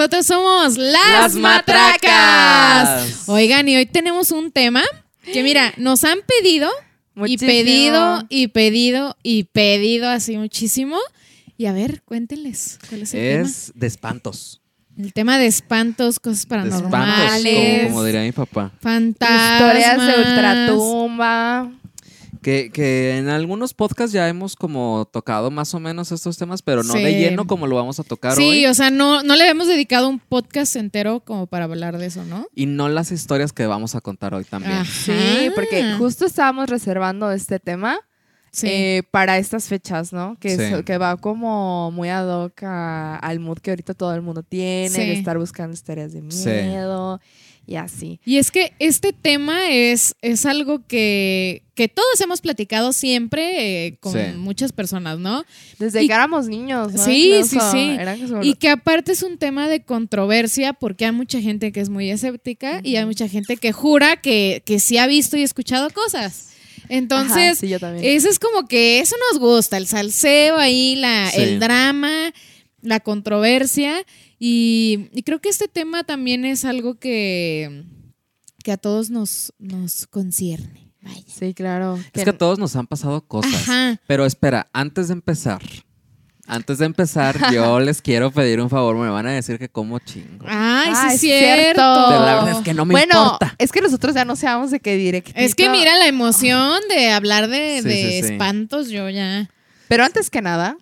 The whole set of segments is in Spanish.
nosotros somos las, Las Matracas. Oigan, y hoy tenemos un tema que mira, nos han pedido Muchísimo. y pedido y pedido y pedido así muchísimo. Y a ver, cuéntenles cuál es el Es de espantos. tema. El tema de espantos, cosas De espantos, paranormales, como, como diría mi papá. fantasmas. Historias de ultratumba. Que, que en algunos podcasts ya hemos como tocado más o menos estos temas, pero no Sí. de lleno como lo vamos a tocar Sí, hoy. o sea, no, no le habíamos dedicado un podcast entero como para hablar de eso, ¿no? Y no las historias que vamos a contar hoy también. Ajá. Sí, porque justo estábamos reservando este tema Sí. eh, para estas fechas, ¿no? Que, Sí. es- que va como muy ad hoc a- al mood que ahorita todo el mundo tiene, Sí. de estar buscando historias de Sí. Y así. Y es que este tema es, es algo que, que todos hemos platicado siempre eh, con Sí. muchas personas, ¿no? Desde Y- que éramos niños, ¿no? Sí, sí, Incluso, sí. eran Y que aparte es un tema de controversia porque hay mucha gente que es muy escéptica y hay mucha gente que jura que, que sí ha visto y escuchado cosas. Entonces, Ajá, sí, yo también. eso es como que eso nos gusta, el salseo ahí, la, Sí. el drama, la controversia. Y, y creo que este tema también es algo que, que a todos nos, nos concierne. Vaya. Sí, claro. Es que a todos nos han pasado cosas. Ajá. Pero espera, antes de empezar, antes de empezar, yo les quiero pedir un favor. Me van a decir que como chingo. Ay, sí Ah, es cierto. cierto. Pero la verdad es que no me bueno, importa. es que nosotros ya no seamos de que directito. Es que mira la emoción de hablar de, Sí, de sí, sí. espantos, yo ya. Pero antes que nada,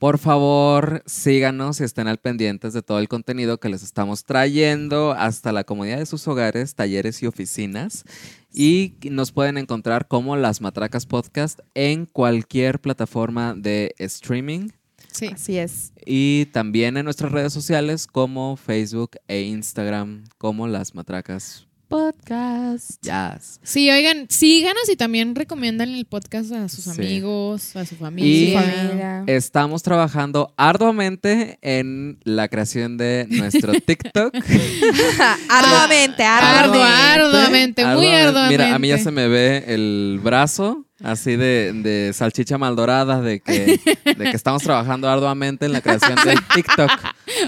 Por favor, síganos y estén al pendientes de todo el contenido que les estamos trayendo hasta la comodidad de sus hogares, talleres y oficinas. Y nos pueden encontrar como Las Matracas Podcast en cualquier plataforma de streaming. Sí. así es. Y también en nuestras redes sociales como Facebook e Instagram como Las Matracas Podcast. Jazz. Sí, oigan, síganos y también recomiendan el podcast a sus Sí. amigos, a su Y- familia. Estamos trabajando arduamente en la creación de nuestro TikTok. arduamente. arduamente, muy arduamente. Mira, a mí ya se me ve el brazo así de, de salchicha mal dorada, de que, de que estamos trabajando arduamente en la creación del TikTok.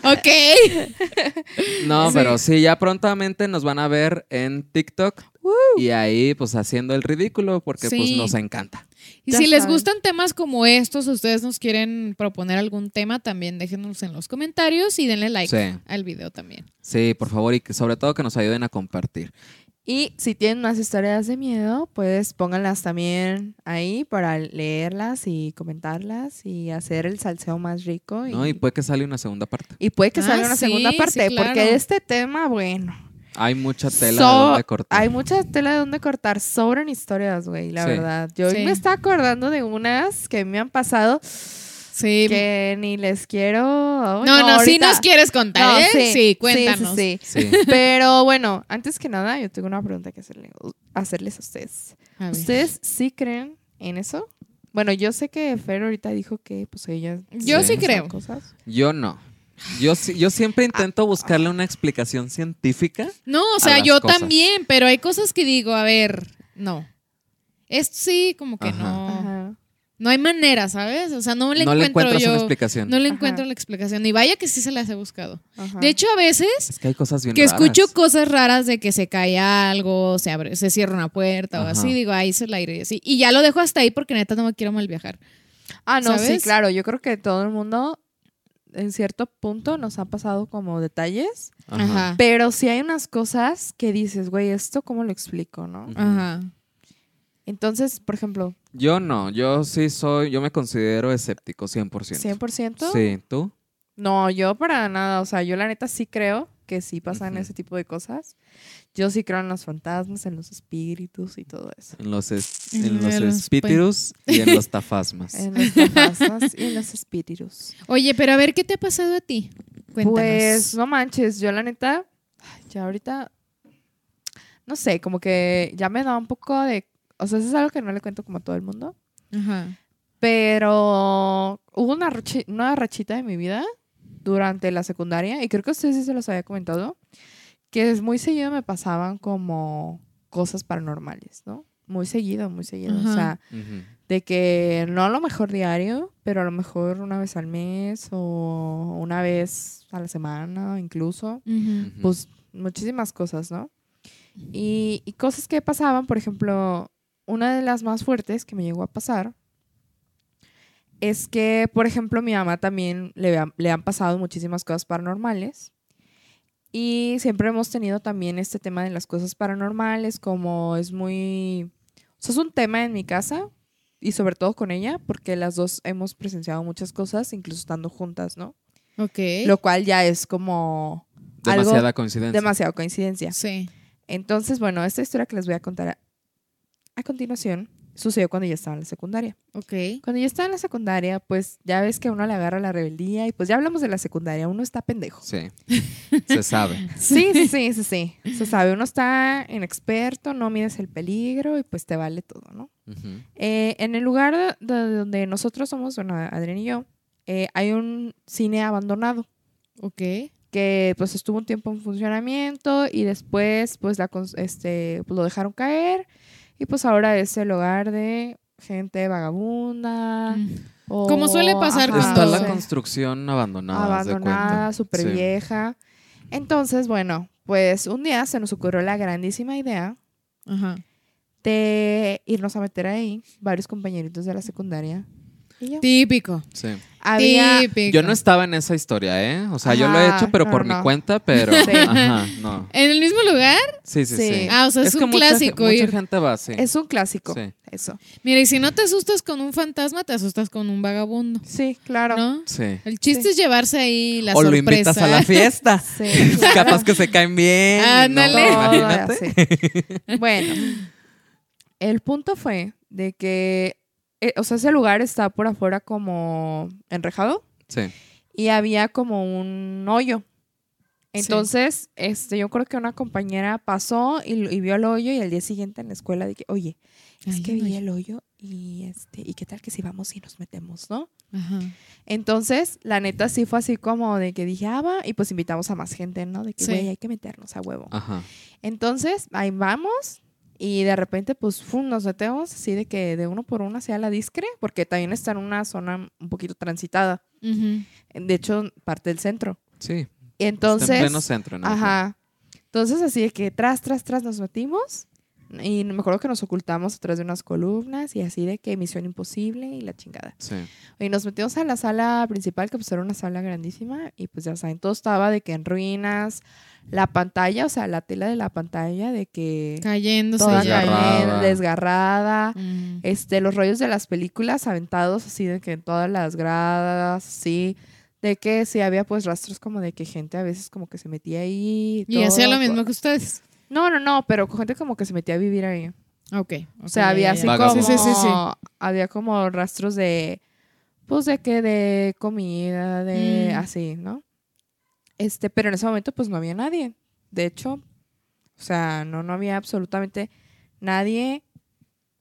Ok. No, Sí. pero sí, ya prontamente nos van a ver en TikTok y ahí pues haciendo el ridículo porque pues nos encanta. Y Ya si les gustan temas como estos, ustedes nos quieren proponer algún tema, también déjenos en los comentarios y denle like Sí. al video también. Sí, por favor y que sobre todo que nos ayuden a compartir. Y si tienen más historias de miedo, pues pónganlas también ahí para leerlas y comentarlas y hacer el salseo más rico. Y, ¿no? Y puede que sale una segunda parte. y puede que Ah, salga una sí, segunda sí, parte, claro. porque este tema, bueno. Hay mucha tela so- de donde cortar. Hay mucha tela de donde cortar. Sobran historias, güey, la Sí. verdad. Yo me está acordando de unas que me han pasado Sí. que ni les quiero. no, oh, no, sí nos quieres contar, No, ¿eh? sí, Sí, cuéntanos. Sí, sí, Sí. sí. Pero bueno, antes que nada, yo tengo una pregunta que hacerle, hacerles a ustedes. A. ¿Ustedes sí creen en eso? Bueno, yo sé que Fer ahorita dijo que pues ella... Yo sí creo. Cosas. Yo no. Yo, sí- yo siempre intento buscarle una explicación científica. No, o sea, yo cosas. también, pero hay cosas que digo, a ver, no. Esto sí, como que Ajá. no. No hay manera, ¿sabes? O sea, no le no le encuentro encuentras yo. una explicación. No le Ajá. encuentro la explicación. Y vaya que sí se las he buscado. ajá. De hecho, a veces Es que hay cosas bien que raras. escucho cosas raras de que se cae algo, se abre, se cierra una puerta o así, digo, ahí se el aire y así. Y ya lo dejo hasta ahí porque neta no me quiero mal viajar. Ah, no, sí, ¿sabes? claro. Yo creo que todo el mundo en cierto punto nos ha pasado como detalles. Ajá. Pero sí hay unas cosas que dices, güey, ¿esto cómo lo explico, no? Ajá. Entonces, por ejemplo, Yo no, yo sí soy, yo me considero escéptico 100%. ¿100%? Sí, ¿tú? No, yo para nada. O sea, yo la neta sí creo que sí pasan ese tipo de cosas. Yo sí creo en los fantasmas, en los espíritus y todo eso. En los, es- En los los espíritus y en los tafasmas. En los fantasmas y en los espíritus. Oye, pero a ver, ¿qué te ha pasado a ti? Cuéntanos. Pues no manches, yo la neta, ya ahorita, no sé, como que ya me da un poco de, o sea, eso es algo que no le cuento como a todo el mundo, Ajá. pero hubo una, rachi- una rachita de mi vida durante la secundaria, y creo que a ustedes sí se los había comentado, que es muy seguido me pasaban como cosas paranormales, ¿no? muy seguido, muy seguido. O Ajá. sea, Ujú. de que no a lo mejor diario, pero a lo mejor una vez al mes o una vez a la semana incluso. Ujú. Ujú. Pues muchísimas cosas, ¿no? Y, y cosas que pasaban, por ejemplo, una de las más fuertes que me llegó a pasar es que, por ejemplo, a mi mamá también le, ha- le han pasado muchísimas cosas paranormales. Y siempre hemos tenido también este tema de las cosas paranormales, como es muy... O sea, es un tema en mi casa y sobre todo con ella, porque las dos hemos presenciado muchas cosas, incluso estando juntas, ¿no? Ok. Lo cual ya es como algo Demasiada coincidencia. demasiado coincidencia. Sí. Entonces, bueno, esta historia que les voy a contar a, continuación sucedió cuando yo estaba en la secundaria. Ok. Cuando yo estaba en la secundaria, pues ya ves que a uno le agarra la rebeldía y pues ya hablamos de la secundaria, uno está pendejo. Sí. Se sabe. Sí, sí, sí, sí, sí. Se sabe, uno está inexperto, no mides el peligro y pues te vale todo, ¿no? Eh, en el lugar de, de donde nosotros somos, bueno, Adrián y yo, eh, hay un cine abandonado. Ok. que pues estuvo un tiempo en funcionamiento y después pues la este pues, lo dejaron caer y pues ahora es el hogar de gente vagabunda Mm. o- Como suele pasar ajá, Está la construcción abandonada. abandonada, súper Sí. vieja. Entonces, bueno, pues un día se nos ocurrió la grandísima idea Ajá. de irnos a meter ahí, varios compañeritos de la secundaria. Y yo. Típico. Sí. Había, Típico. Yo no estaba en esa historia, ¿eh? O sea, yo lo he hecho, pero no, por no. mi cuenta, pero. Sí. Ajá, no. ¿En el mismo lugar? Sí, sí, Sí. sí. Ah, o sea, es, un mucha clásico Mucha, ir. gente va, sí. es un clásico, Sí. eso. Mira, y si no te asustas con un fantasma, te asustas con un vagabundo. Sí, claro. ¿No? Sí. El chiste Sí. es llevarse ahí la o lo sorpresa. invitas a la fiesta. Sí, claro. Capaz que se caen bien. Ándale. No, imagínate. así. Bueno, el punto fue de que, eh, o sea, ese lugar está por afuera como enrejado Sí. y había como un hoyo. Entonces, este, yo creo que una compañera pasó y, y vio el hoyo y al día siguiente en la escuela dije, oye, es Ay, que vi el hoyo y este, y qué tal que si vamos y nos metemos, ¿no? Ajá. Entonces, la neta sí fue así como de que dije, ah, va, y pues invitamos a más gente, ¿no? De que, Sí. güey, hay que meternos a huevo. Ajá. Entonces, ahí vamos y de repente, pues, fum, nos metemos así de que de uno por uno hacia la discre, porque también está en una zona un poquito transitada. De hecho, parte del centro. Sí. Entonces, Está en pleno centro, ¿no? ajá. Entonces, así de que tras, tras, tras nos metimos y me acuerdo que nos ocultamos atrás de unas columnas y así de que misión imposible y la chingada. Sí. Y nos metimos a la sala principal, que pues era una sala grandísima, y pues ya saben, todo estaba de que en ruinas, la pantalla, o sea, la tela de la pantalla, de que Cayéndose toda. Desgarrada. cayendo, desgarrada, Mm. este, los rollos de las películas aventados así de que en todas las gradas, sí, de que sí había pues rastros como de que gente a veces como que se metía ahí. Y hacía todo, lo mismo que ustedes. No, no, no, pero con gente como que se metía a vivir ahí. Ok. O sea, había así como... Sí, sí, sí, sí. Había como rastros de... Pues de que de comida, de Mm. así, ¿no? Este, pero en ese momento pues no había nadie. De hecho, o sea, no, no había absolutamente nadie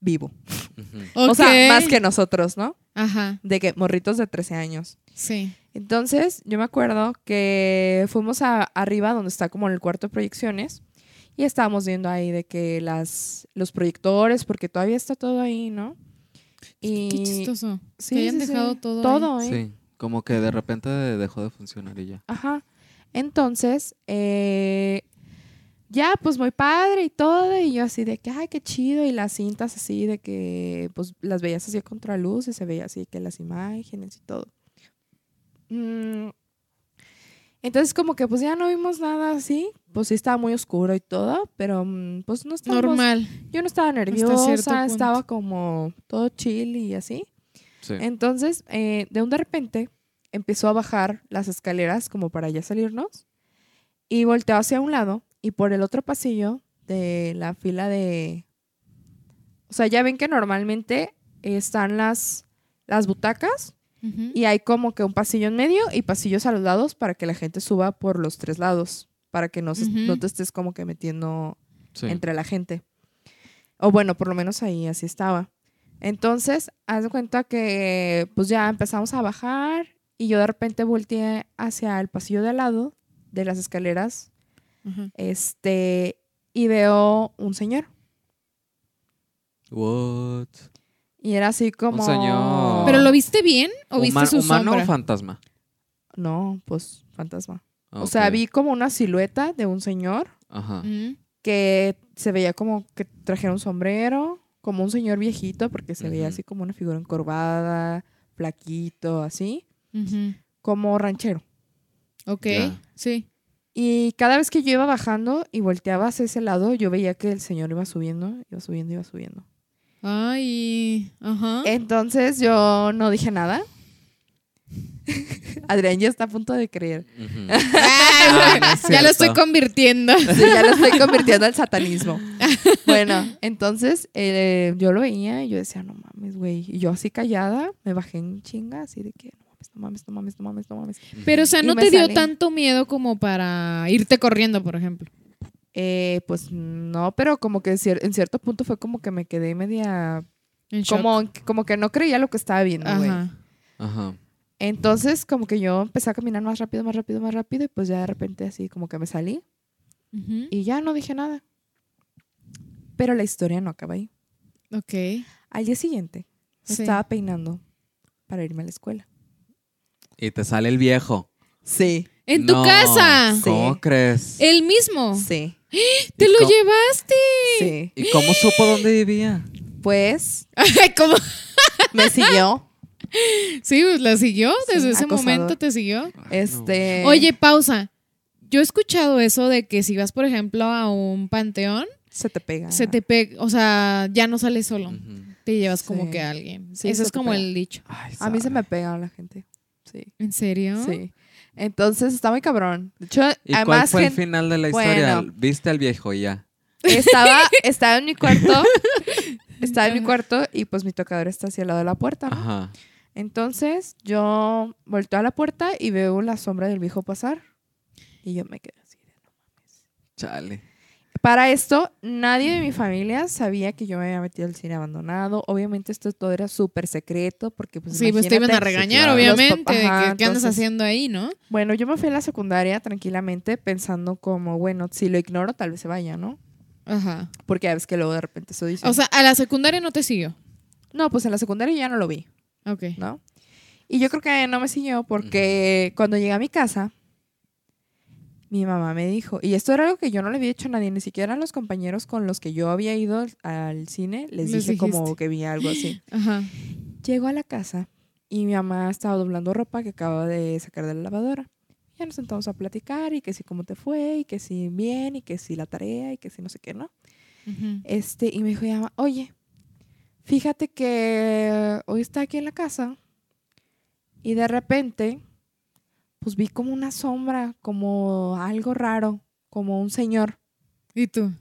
vivo. Ujú. O sea, más que nosotros, ¿no? Ajá. De que morritos de 13 años. Sí. Entonces, yo me acuerdo que fuimos a, arriba donde está como el cuarto de proyecciones y estábamos viendo ahí de que las los proyectores, porque todavía está todo ahí, ¿no? Y Qué chistoso. sí, que hayan sí, sí, dejado todo. ahí. todo, ¿eh? Sí. Como que de repente dejó de funcionar y ya. Ajá. Entonces, eh, ya, pues muy padre y todo, y yo así de que, ay, qué chido, y las cintas así de que, pues las veías así a contraluz y se veía así que las imágenes y todo. Mm, Entonces, como que pues ya no vimos nada así, pues sí estaba muy oscuro y todo, pero mm, pues no estábamos, Normal. yo no estaba nerviosa, punto. estaba como todo chill y así. Sí. Entonces, eh, de un de repente, empezó a bajar las escaleras como para ya salirnos y volteó hacia un lado y por el otro pasillo de la fila de... O sea, ya ven que normalmente están las, las butacas Y hay como que un pasillo en medio y pasillos a los lados para que la gente suba por los tres lados, para que no, se- no te estés como que metiendo Sí. entre la gente. O bueno, por lo menos ahí así estaba. Entonces, haz de cuenta que pues ya empezamos a bajar y yo de repente volteé hacia el pasillo de al lado de las escaleras, este, y veo un señor. What? Y era así como... señor. ¿Pero lo viste bien o viste su ¿Humano sombra? o fantasma? No, pues fantasma. O sea, vi como una silueta de un señor Ajá. Que se veía como que trajera un sombrero, como un señor viejito, porque se veía así como una figura encorvada, flaquito, así, como ranchero. Ok, sí. Y cada vez que yo iba bajando y volteaba hacia ese lado, yo veía que el señor iba subiendo, iba subiendo, iba subiendo. Ay, ajá. Entonces yo no dije nada. Adrián ya está a punto de creer. Ah, no es ya lo estoy convirtiendo. Sí, ya lo estoy convirtiendo al satanismo. Bueno, entonces eh, yo lo veía y yo decía, no mames, güey. Y yo así callada, me bajé en chinga, así de que no mames, no mames, no mames, no mames, no mames. Pero, o sea, ¿no te dio salí. tanto miedo como para irte corriendo, por ejemplo? Eh, pues no, pero como que cier- en cierto punto fue como que me quedé media. En shock. Como, como que no creía lo que estaba viendo, güey. Ajá. Ajá. Entonces, como que yo empecé a caminar más rápido, más rápido, más rápido, y pues ya de repente así como que me salí y ya no dije nada. Pero la historia no acaba ahí. Ok. Al día siguiente, me Sí. estaba peinando para irme a la escuela. Y te sale el viejo. Sí. ¿En tu No, casa? ¿Cómo Sí. crees? ¿El mismo? Sí. ¿Te ¿Y lo cómo- llevaste? Sí. ¿Y cómo supo dónde vivía? Pues ¿Cómo? me siguió. Sí, pues la siguió. Desde Sí, ese acosador. momento te siguió. Este. Oye, pausa. Yo he escuchado eso de que si vas, por ejemplo, a un panteón, Se te pega. se te pega, o sea, ya no sales solo. Te llevas como que a alguien. Sí, Eso es como pega. el dicho. Ay, A mí se me pega la gente. Sí. ¿En serio? Sí. Entonces está muy cabrón. De hecho, ¿Y cuál además fue el final de la historia? Bueno. Viste al viejo ya. estaba, estaba en mi cuarto. estaba en mi cuarto y pues mi tocador está hacia el lado de la puerta. ¿no? Ajá. Entonces yo volteo a la puerta y veo la sombra del viejo pasar. Y yo me quedé así. de, "No". Chale. Para esto, nadie de mi familia sabía que yo me había metido al cine abandonado. Obviamente esto todo era súper secreto porque pues Sí, pues te iban a regañar, obviamente. De que, ¿Qué andas entonces- haciendo ahí, no? Bueno, yo me fui a la secundaria tranquilamente pensando como, bueno, si lo ignoro tal vez se vaya, ¿no? Ajá. Porque a veces que luego de repente eso dice. O sea, a la secundaria no te siguió. no, pues en la secundaria ya no lo vi, Ok. ¿no? Y yo creo que no me siguió porque cuando llegué a mi casa, mi mamá me dijo, y esto era algo que yo no le había dicho a nadie, ni siquiera a los compañeros con los que yo había ido al cine, les, Les dije como dijiste. que vi algo así. Ajá. Llego a la casa y mi mamá estaba doblando ropa que acaba de sacar de la lavadora. Ya nos sentamos a platicar y que si cómo te fue y que si bien y que si la tarea y que si no sé qué, ¿no? Ujú. Este, y me dijo, mamá, oye, fíjate que hoy está aquí en la casa y de repente, pues vi como una sombra, como algo raro, como un señor. ¿Y tú?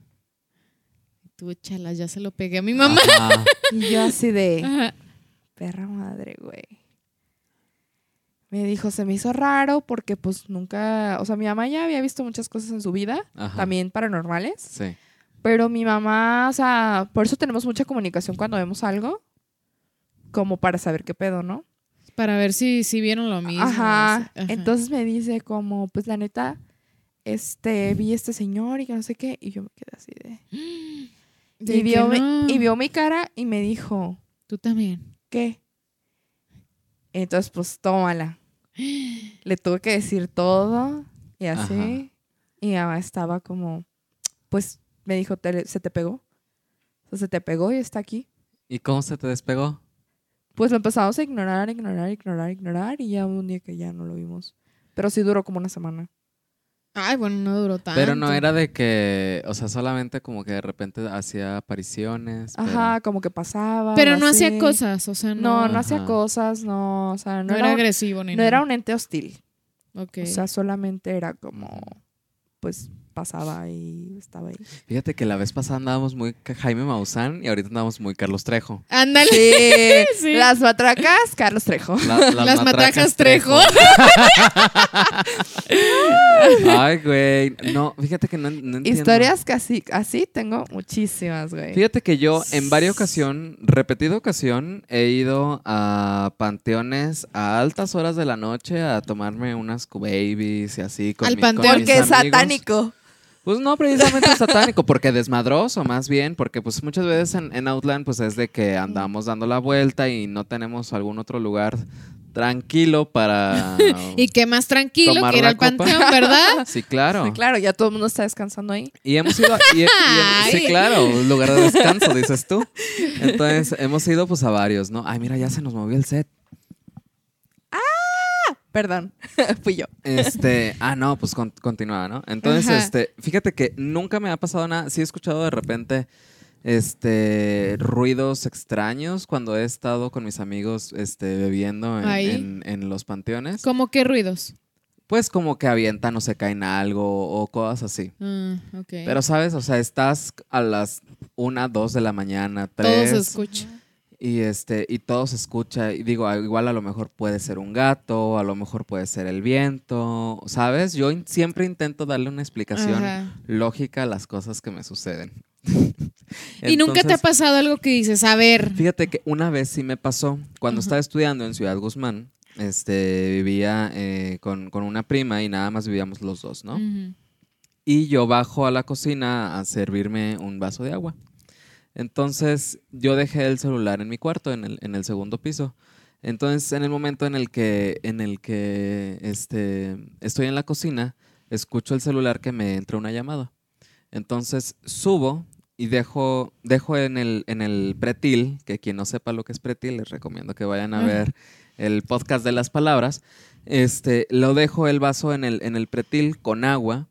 Y tú, chala, ya se lo pegué a mi mamá. Ajá. Y yo así de, Ajá. perra madre, güey. Me dijo, se me hizo raro porque pues nunca, o sea, mi mamá ya había visto muchas cosas en su vida, Ajá. también paranormales, Sí. pero mi mamá, o sea, por eso tenemos mucha comunicación cuando vemos algo, como para saber qué pedo, ¿no? Para ver si, si vieron lo mismo. Ajá. Entonces me dice como, pues la neta, este, vi a este señor y que no sé qué, y yo me quedé así de... De Y vio, mi, y vio mi cara y me dijo, Tú también. ¿qué? Entonces, pues tómala. Le tuve que decir todo y así. Ajá. Y mi mamá estaba como, pues me dijo, "Te- ¿se te pegó? O sea, se te pegó y está aquí. ¿Y cómo se te despegó? Pues lo empezamos a ignorar, ignorar, ignorar, ignorar y ya un día que ya no lo vimos. Pero sí duró como una semana. Ay, bueno, no duró tanto. Pero no era de que, o sea, solamente como que de repente hacía apariciones. pero- Ajá, como que pasaba. Pero no hacía cosas, o sea, No, no, no, hacía cosas, no, o sea, no, no era era, agresivo ni no nada. era un ente hostil. Ok. O sea, solamente era como, pues pasaba y estaba ahí. Fíjate que la vez pasada andábamos muy Jaime Maussan y ahorita andamos muy Carlos Trejo. Ándale. Sí, Sí. las matracas, Carlos Trejo. La- Las matracas Trejo. Ay, güey. No, fíjate que no, no entiendo. Historias que así, así tengo muchísimas, güey. Fíjate que yo en varias ocasión, repetida ocasión, he ido a panteones a altas horas de la noche a tomarme unas Q-Babies y así con, Al mi- con panteón. mis Porque es satánico. Pues no precisamente satánico, porque desmadroso más bien, porque pues muchas veces en, en Outland pues es de que andamos dando la vuelta y no tenemos algún otro lugar tranquilo para... Y qué más tranquilo que ir al panteón, ¿verdad? Sí, claro. Sí, claro, ya todo el mundo está descansando ahí. Y hemos ido, a- y- y- sí, claro, un lugar de descanso, dices tú. Entonces, hemos ido pues a varios, ¿no? Ay, mira, ya se nos movió el set. Perdón, fui yo. Este, ah, no, pues con- continúa, ¿no? Entonces, Ajá. este, fíjate que nunca me ha pasado nada. Sí he escuchado de repente, este, ruidos extraños cuando he estado con mis amigos, este, bebiendo en, Ahí. en- en los panteones. ¿Cómo qué ruidos? Pues como que avientan o se caen algo o cosas así. Ah, ok. Pero, ¿sabes? O sea, estás a las una, dos de la mañana, Todo tres. se escucha. Y este, y todo se escucha, y digo, igual a lo mejor puede ser un gato, a lo mejor puede ser el viento, ¿sabes? Yo in- siempre intento darle una explicación Ajá. lógica a las cosas que me suceden. y nunca te ha pasado algo que dices, a ver. Fíjate que una vez sí me pasó, cuando Ajá. estaba estudiando en Ciudad Guzmán, este, vivía eh, con, con una prima y nada más vivíamos los dos, ¿no? Y yo bajo a la cocina a servirme un vaso de agua. Entonces yo dejé el celular en mi cuarto, en el, en el segundo piso. Entonces en el momento en el que, en el que este, estoy en la cocina, escucho el celular que me entra una llamada. Entonces subo y dejo, dejo en, el, en el pretil, que quien no sepa lo que es pretil, les recomiendo que vayan a ver el podcast de las palabras. Este, lo dejo el vaso en el, en el pretil con agua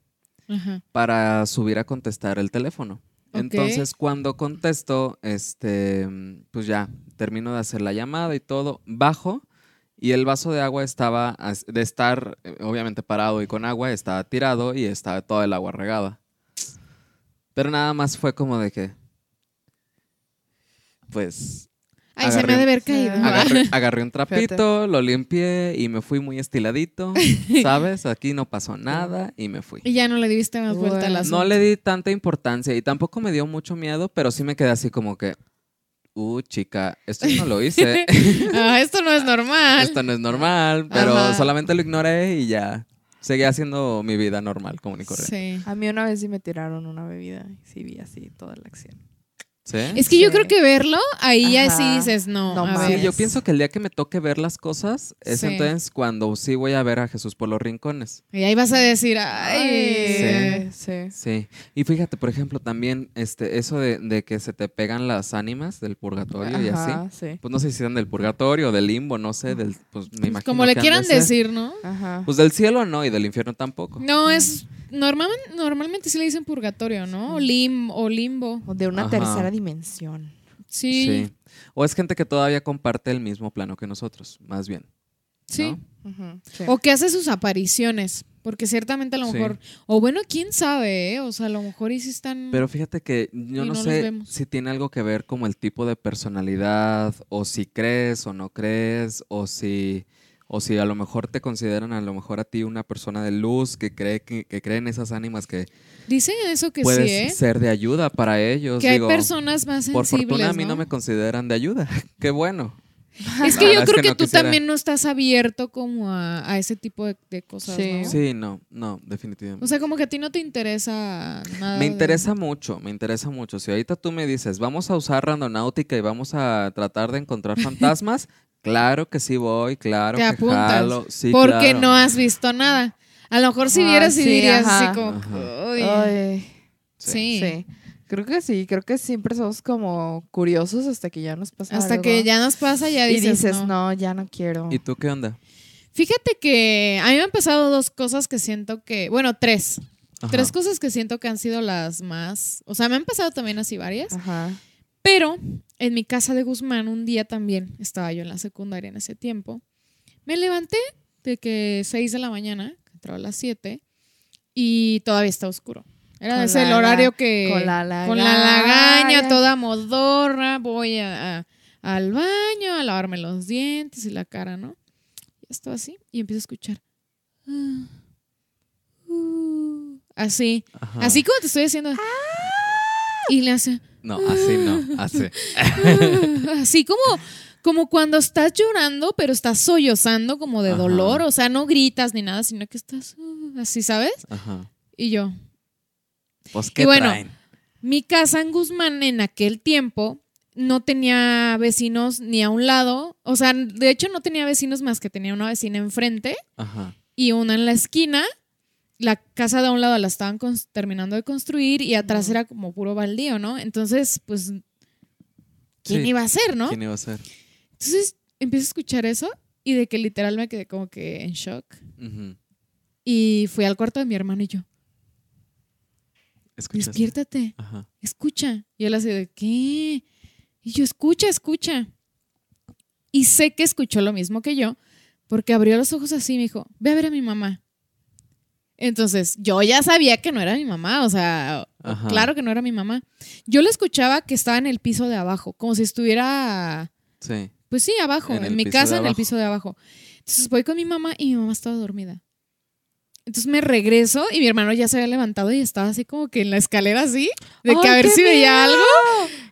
para subir a contestar el teléfono. Entonces, cuando contesto, este, pues ya termino de hacer la llamada y todo, bajo y el vaso de agua estaba, de estar eh, obviamente parado y con agua, estaba tirado y estaba toda el agua regada. Pero nada más fue como de que, pues, Ay, se me Agarré ha de un- haber caído. Sí. agarré, agarré un Fíjate. trapito, lo limpié y me fui muy estiladito, ¿sabes? Aquí no pasó nada y me fui. Y ya no le diste más vuelta a las No le di tanta importancia y tampoco me dio mucho miedo, pero sí me quedé así como que, uh, chica, esto no lo hice, ah, esto no es normal. esto no es normal, pero Ajá. solamente lo ignoré y ya seguí haciendo mi vida normal, común y corriente. Sí. A mí una vez sí me tiraron una bebida y sí vi así toda la acción. ¿Sí? Es que yo creo que verlo, ahí ya sí dices, no, No a ver. Yo pienso que el día que me toque ver las cosas es Sí. entonces cuando sí voy a ver a Jesús por los rincones. Y ahí vas a decir, ay. Sí, sí. Sí, y fíjate, por ejemplo, también este, eso de, de que se te pegan las ánimas del purgatorio y así. Pues no sé si sean del purgatorio, del limbo, no sé, del, pues me imagino Como le que quieran decir, ¿no? Ajá. Pues del cielo no, y del infierno tampoco. No, es. Normalmente, normalmente sí le dicen purgatorio, ¿no? O, lim, o limbo. O de una Ajá. tercera dimensión. Sí. Sí. O es gente que todavía comparte el mismo plano que nosotros, más bien. Sí. ¿no? Ujú, sí. O que hace sus apariciones. Porque ciertamente a lo Sí. mejor. O bueno, quién sabe, ¿eh? O sea, a lo mejor y sí están. Pero fíjate que yo no, no sé si tiene algo que ver como el tipo de personalidad, o si crees o no crees, o si, o si a lo mejor te consideran a lo mejor a ti una persona de luz que cree que, que cree en esas ánimas que Dicen eso que puedes sí, ¿eh? ser de ayuda para ellos. Que Digo, hay personas más por sensibles. fortuna a mí no me consideran de ayuda. Qué bueno. Es que yo es creo que que, no tú quisiera. también no estás abierto como a, a ese tipo de, de cosas, Sí. ¿no? Sí, no, no, definitivamente. O sea, como que a ti no te interesa nada. Me de- interesa mucho, me interesa mucho. Si ahorita tú me dices, vamos a usar randonáutica y vamos a tratar de encontrar fantasmas, claro que sí voy, claro Te que apuntas. jalo. Sí, porque claro. no has visto nada. A lo mejor si Ah, vieras y sí, dirías ajá. así como, Ajá. "Uy". Ay, sí. sí. Creo que sí, creo que siempre somos como curiosos hasta que ya nos pasa Hasta algo. que ya nos pasa, ya y dices, dices, no. no. ya no quiero. ¿Y tú qué onda? Fíjate que a mí me han pasado dos cosas que siento que, bueno, tres. Ajá. Tres cosas que siento que han sido las más, o sea, me han pasado también así varias, Ajá. Pero en mi casa de Guzmán un día también, estaba yo en la secundaria en ese tiempo, me levanté de que 6 de la mañana, entraba a las 7, y todavía está oscuro. Era Con ese el horario que... con la con la lagaña, lagaña. toda modorra, voy a- a- al baño a lavarme los dientes y la cara, ¿no? Estaba así y empiezo a escuchar. ah, uh, así, Ajá. así como te estoy diciendo. Y le hace. No, así no, así. así como, como cuando estás llorando, pero estás sollozando como de Ajá. dolor. O sea, no gritas ni nada, sino que estás uh, así, ¿sabes? Ajá. Y yo. Pues, ¿qué Y bueno, traen? Mi casa en Guzmán en aquel tiempo no tenía vecinos ni a un lado. O sea, de hecho no tenía vecinos más que tenía una vecina enfrente Ajá. y una en la esquina. La casa de un lado la estaban terminando de construir y atrás era como puro baldío, ¿no? Entonces, pues, ¿quién Sí. iba a ser, no? ¿Quién iba a ser? Entonces empiezo a escuchar eso y de que literal me quedé como que en shock. Y fui al cuarto de mi hermano y yo, ¿Escuchaste? despiértate, Ajá. escucha. Y él así de, ¿qué? Y yo, escucha, escucha. Y sé que escuchó lo mismo que yo, porque abrió los ojos así y me dijo, ve a ver a mi mamá. Entonces, yo ya sabía que no era mi mamá, o sea, Ajá. claro que no era mi mamá. Yo le escuchaba que estaba en el piso de abajo, como si estuviera Sí. Pues sí, abajo, En mi casa, en el piso de abajo. Entonces voy con mi mamá y mi mamá estaba dormida. Entonces me regreso y mi hermano ya se había levantado y estaba así como que en la escalera así, de que a ¡Ay, ver si veía algo.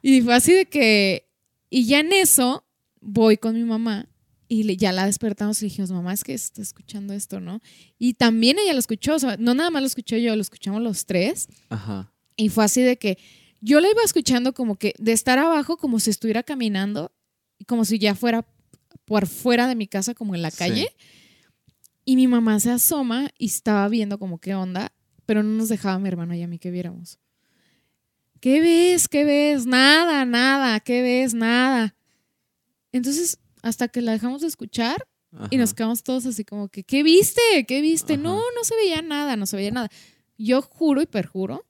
Y fue así de que, y ya en eso voy con mi mamá y ya la despertamos y le dijimos, mamá, es que está escuchando esto, ¿no? Y también ella lo escuchó, o sea, no nada más lo escuché yo, lo escuchamos los tres. Ajá. Y fue así de que yo la iba escuchando como que de estar abajo, como si estuviera caminando, como si ya fuera por fuera de mi casa, como en la Sí. calle. Y mi mamá se asoma y estaba viendo como qué onda, pero no nos dejaba mi hermano y a mí que viéramos. ¿Qué ves? ¿Qué ves? Nada, nada. ¿Qué ves? Nada. Entonces, hasta que la dejamos de escuchar Ajá. y nos quedamos todos así como que, ¿qué viste? ¿Qué viste? Ajá. No, no se veía nada, no se veía nada. Yo juro y perjuro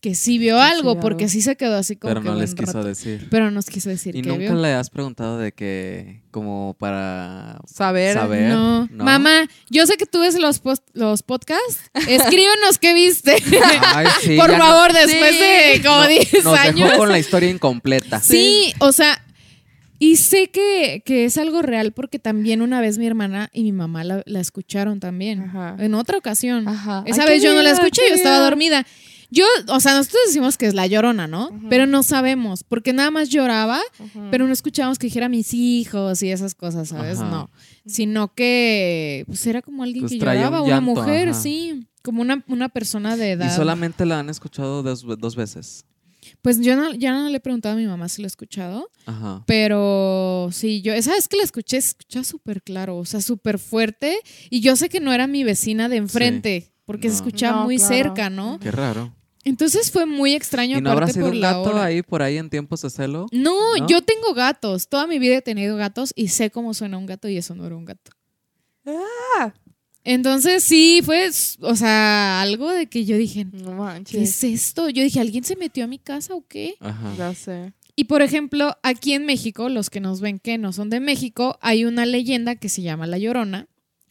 que sí vio Que algo, porque sí se quedó así como Pero que no les quiso rato. decir. Pero nos quiso decir ¿Y que nunca vio. le has preguntado de que, como para Saber. saber? No. ¿no? Mamá, yo sé que tú ves los, post- los podcasts. Escríbenos qué viste. Ay, sí, Por no- favor, después Sí. de como no- 10 nos años. dejó con la historia incompleta. Sí, o sea, y sé que, que es algo real porque también una vez mi hermana y mi mamá la, la escucharon también. Ajá. En otra ocasión. Ajá. Esa Ay, vez yo no la escuché, yo estaba dormida. Yo, o sea, nosotros decimos que es la llorona, ¿no? Pero no sabemos, porque nada más lloraba, pero no escuchábamos que dijera mis hijos y esas cosas, ¿sabes? Ajá. No. Sino que pues era como alguien Pues que lloraba, un una mujer, ajá. sí. Como una, una persona de edad. Y solamente la han escuchado dos, dos veces. Pues yo no, ya no le he preguntado a mi mamá si lo ha escuchado. Ajá. Pero sí, yo, esa vez que la escuché, se escucha súper claro, o sea, súper fuerte. Y yo sé que no era mi vecina de enfrente, porque se escuchaba No, muy claro. cerca, ¿no? Qué raro. Entonces fue muy extraño ¿Y no habrá sido por un la gato hora. ahí por ahí en tiempos de celo? No, ¿No? yo tengo gatos. Toda mi vida he tenido gatos y sé cómo suena un gato y eso no era un gato. Ah. Entonces sí, fue, o sea, algo de que yo dije, No ¿qué manches. es esto? Yo dije, ¿alguien se metió a mi casa o qué? Ajá. Ya sé. Y por ejemplo, aquí en México, los que nos ven que no son de México, hay una leyenda que se llama La Llorona.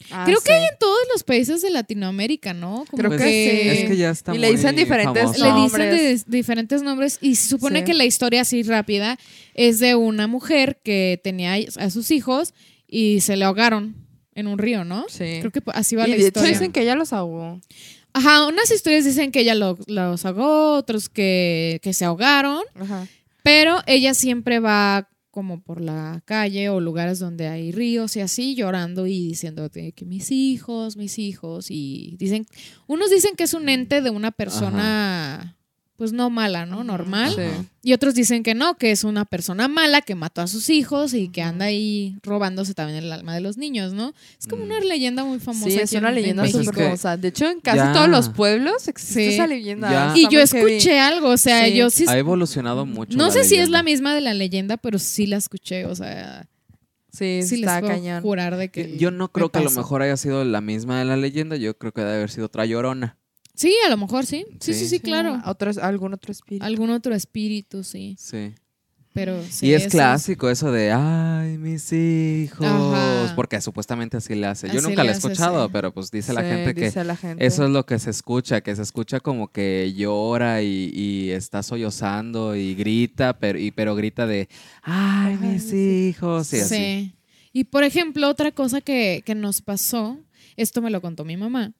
Ah, Creo que sí. en todos los países de Latinoamérica, ¿no? Como Creo que sí. Es que ya está Y le dicen diferentes famoso. Le nombres. dicen de diferentes nombres y se supone Sí. que la historia así rápida es de una mujer que tenía a sus hijos y se le ahogaron en un río, ¿no? Sí. Creo que así va y la de hecho historia. dicen que ella los ahogó. Ajá, unas historias dicen que ella lo- los ahogó, otros que, que se ahogaron, Ajá. pero ella siempre va como por la calle o lugares donde hay ríos y así llorando y diciendo que mis hijos, mis hijos y dicen, unos dicen que es un ente de una persona pues no mala, ¿no? Normal. Sí. Y otros dicen que no, que es una persona mala que mató a sus hijos y que anda ahí robándose también el alma de los niños, ¿no? Es como una Mm. leyenda muy famosa. Sí, es una en leyenda Pues es súper famosa. De hecho, en casi ya- todos los pueblos existe Sí. esa leyenda. Ya- Y yo heavy. escuché algo, o sea, Sí. yo sí... Ha evolucionado mucho. No la sé si es la misma de la leyenda, pero sí la escuché, o sea, Sí, sí les está puedo cañón. jurar de que... Yo no creo que a lo mejor haya sido la misma de la leyenda. Yo creo que debe haber sido otra llorona. Sí, a lo mejor sí. Sí, sí, sí, Sí. claro. Otro, algún otro espíritu. Algún otro espíritu, sí. Sí. Pero sí, y es eso clásico eso de, ay, mis hijos. Ajá. Porque supuestamente así le hace. Yo Así nunca lo he escuchado, sí. pero pues dice la gente que la gente. eso es lo que se escucha, que se escucha como que llora y, y está sollozando y grita, pero, y, pero grita de, ay, Ay, mis mis hijos. Y así. Sí. Y por ejemplo, otra cosa que, que nos pasó, esto me lo contó mi mamá,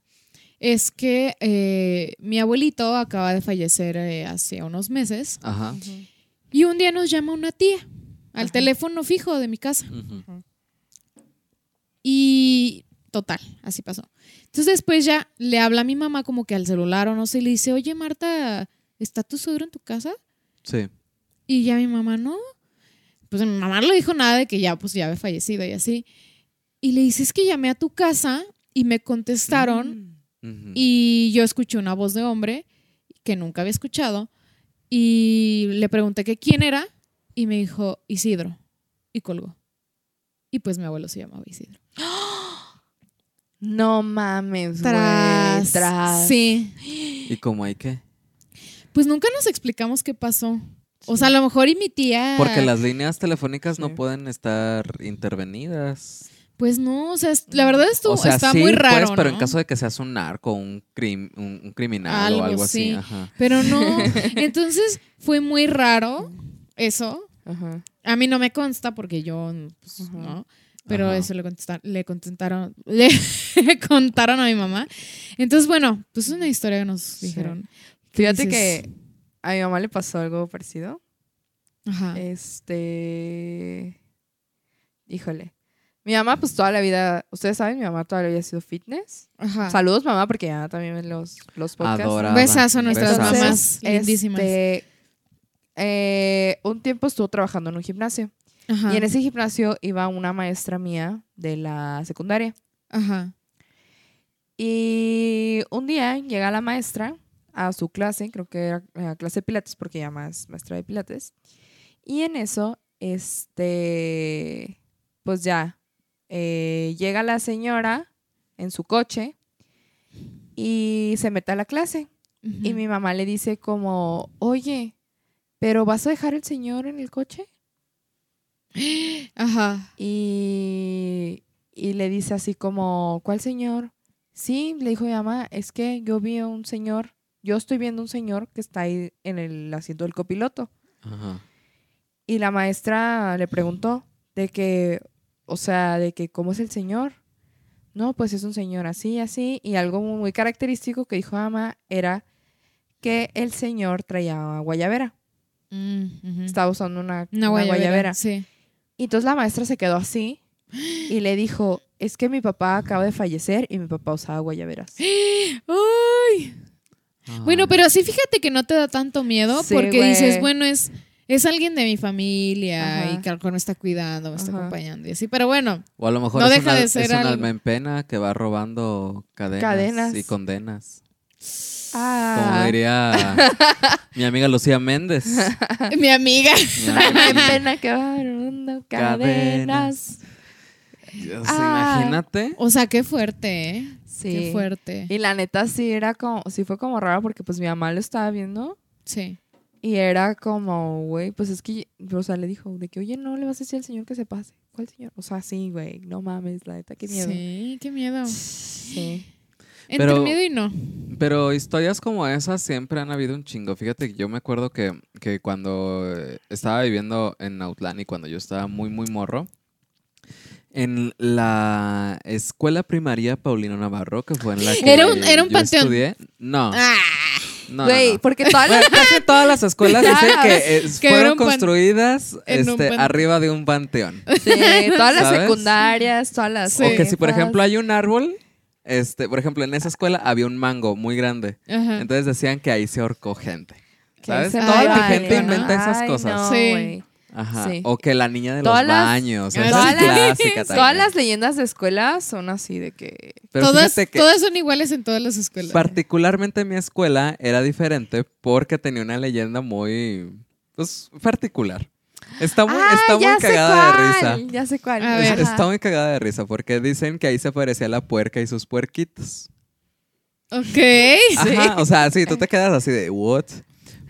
es que eh, mi abuelito acaba de fallecer eh, hace unos meses Ajá. Y un día nos llama una tía al Ajá. teléfono fijo de mi casa. Ujú. Y Total, así pasó. Entonces después ya le habla a mi mamá como que al celular o no sé, y le dice, oye Marta, ¿está tu suegro en tu casa? Sí. Y ya mi mamá, no. Pues mi mamá no le dijo nada de que ya, pues ya había fallecido y así. Y le dice, es que llamé a tu casa y me contestaron Y yo escuché una voz de hombre que nunca había escuchado y le pregunté que quién era y me dijo Isidro y colgó. Y pues mi abuelo se llamaba Isidro. No mames. Tras. Tras. Sí. ¿Y cómo hay que? Pues nunca nos explicamos qué pasó. O sea, a lo mejor y mi tía. Porque las líneas telefónicas Sí. no pueden estar intervenidas. Pues no, o sea, es- la verdad estuvo, o sea, está sí, muy pues, raro. pero ¿no? en caso de que seas un narco, un, crim- un, un criminal Algo, o algo así. sí. Ajá. Pero no. Entonces fue muy raro eso. Ajá. A mí no me consta porque yo, pues, Ajá. no. Pero Ajá. eso le, contesta- le contestaron, le contaron a mi mamá. Entonces, bueno, pues es una historia que nos Sí. dijeron. Fíjate dices- que a mi mamá le pasó algo parecido. Ajá. Este. Híjole. Mi mamá, pues toda la vida, ustedes saben, mi mamá toda la vida ha sido fitness. Ajá. Saludos, mamá, porque ya también ven los, los podcasts. Adorada. Un besazo a nuestras Besazo. mamás lindísimas. Este, eh, un tiempo estuvo trabajando en un gimnasio. Ajá. Y en ese gimnasio iba una maestra mía de la secundaria. Ajá. Y un día llega la maestra a su clase, creo que era la clase de pilates, porque ella más maestra de pilates. Y en eso, este, pues ya, eh, llega la señora en su coche y se mete a la clase. Y mi mamá le dice como, oye, ¿pero vas a dejar el señor en el coche? Ajá. Y, y le dice así como, ¿cuál señor? Sí, le dijo mi mamá, es que yo vi a un señor, yo estoy viendo un señor que está ahí en el asiento del copiloto. Ajá. Y la maestra le preguntó de que, o sea, de que, ¿cómo es el señor? No, pues es un señor así, así. Y algo muy característico que dijo mamá era que el señor traía guayabera. Mm. Estaba usando una, Una una guayabera. guayabera. Sí. Y entonces la maestra se quedó así y le dijo, es que mi papá acaba de fallecer y mi papá usaba guayaberas. Ay. Bueno, Ay. pero sí fíjate que no te da tanto miedo Sí, porque dices, bueno, es, es alguien de mi familia Ajá. y que a lo mejor me está cuidando, me está Ajá. acompañando y así. Pero bueno, O a lo mejor no es, deja una- de ser es un alma en pena que va robando cadenas, Cadenas. y condenas. Como Ah, diría mi amiga Lucía Méndez. mi amiga. Mi amiga- pena que va robando cadenas. Dios, Ah. Imagínate. O sea, qué fuerte, ¿eh? Sí. Qué fuerte. Y la neta sí era como, sí fue como raro porque pues mi mamá lo estaba viendo Sí. Y era como, güey, pues es que, o sea, le dijo de que, oye, no le vas a decir al señor que se pase. ¿Cuál señor? O sea, sí, güey, no mames, la neta, qué miedo. Sí, qué miedo. Sí. Entre Pero- miedo y no. Pero historias como esas siempre han habido un chingo. Fíjate que yo me acuerdo que, que cuando eh, estaba viviendo en Autlán y cuando yo estaba muy, muy morro, en la escuela primaria Paulino Navarro, que fue en la que Era un- era un yo panteón. estudié. No, Ah, no, Güey, no. porque todas las... Bueno, casi todas las escuelas dicen que eh, Que fueron construidas este, arriba de un panteón. Sí, todas las ¿Sabes? secundarias, todas las... Sí. O que si, por ejemplo, hay un árbol, este, por ejemplo, en esa escuela había un mango muy grande. ajá. Entonces decían que ahí se ahorcó gente. ¿Sabes? Toda la vale, gente ¿no? inventa esas Ay, cosas. no, Sí. Ajá. Sí. O que la niña de Todas los las- baños. Todas es las- clásica Todas las leyendas de escuela son así de que... Pero todas, que todas son iguales en todas las escuelas. particularmente mi escuela era diferente porque tenía una leyenda muy, pues, particular. Está muy, Ah, está muy cagada de cuál, risa. Ya sé cuál. A Es- ver. Está muy cagada de risa porque dicen que ahí se parecía la puerca y sus puerquitos. Ok. Ajá, o sea, sí, tú te quedas así de, ¿what?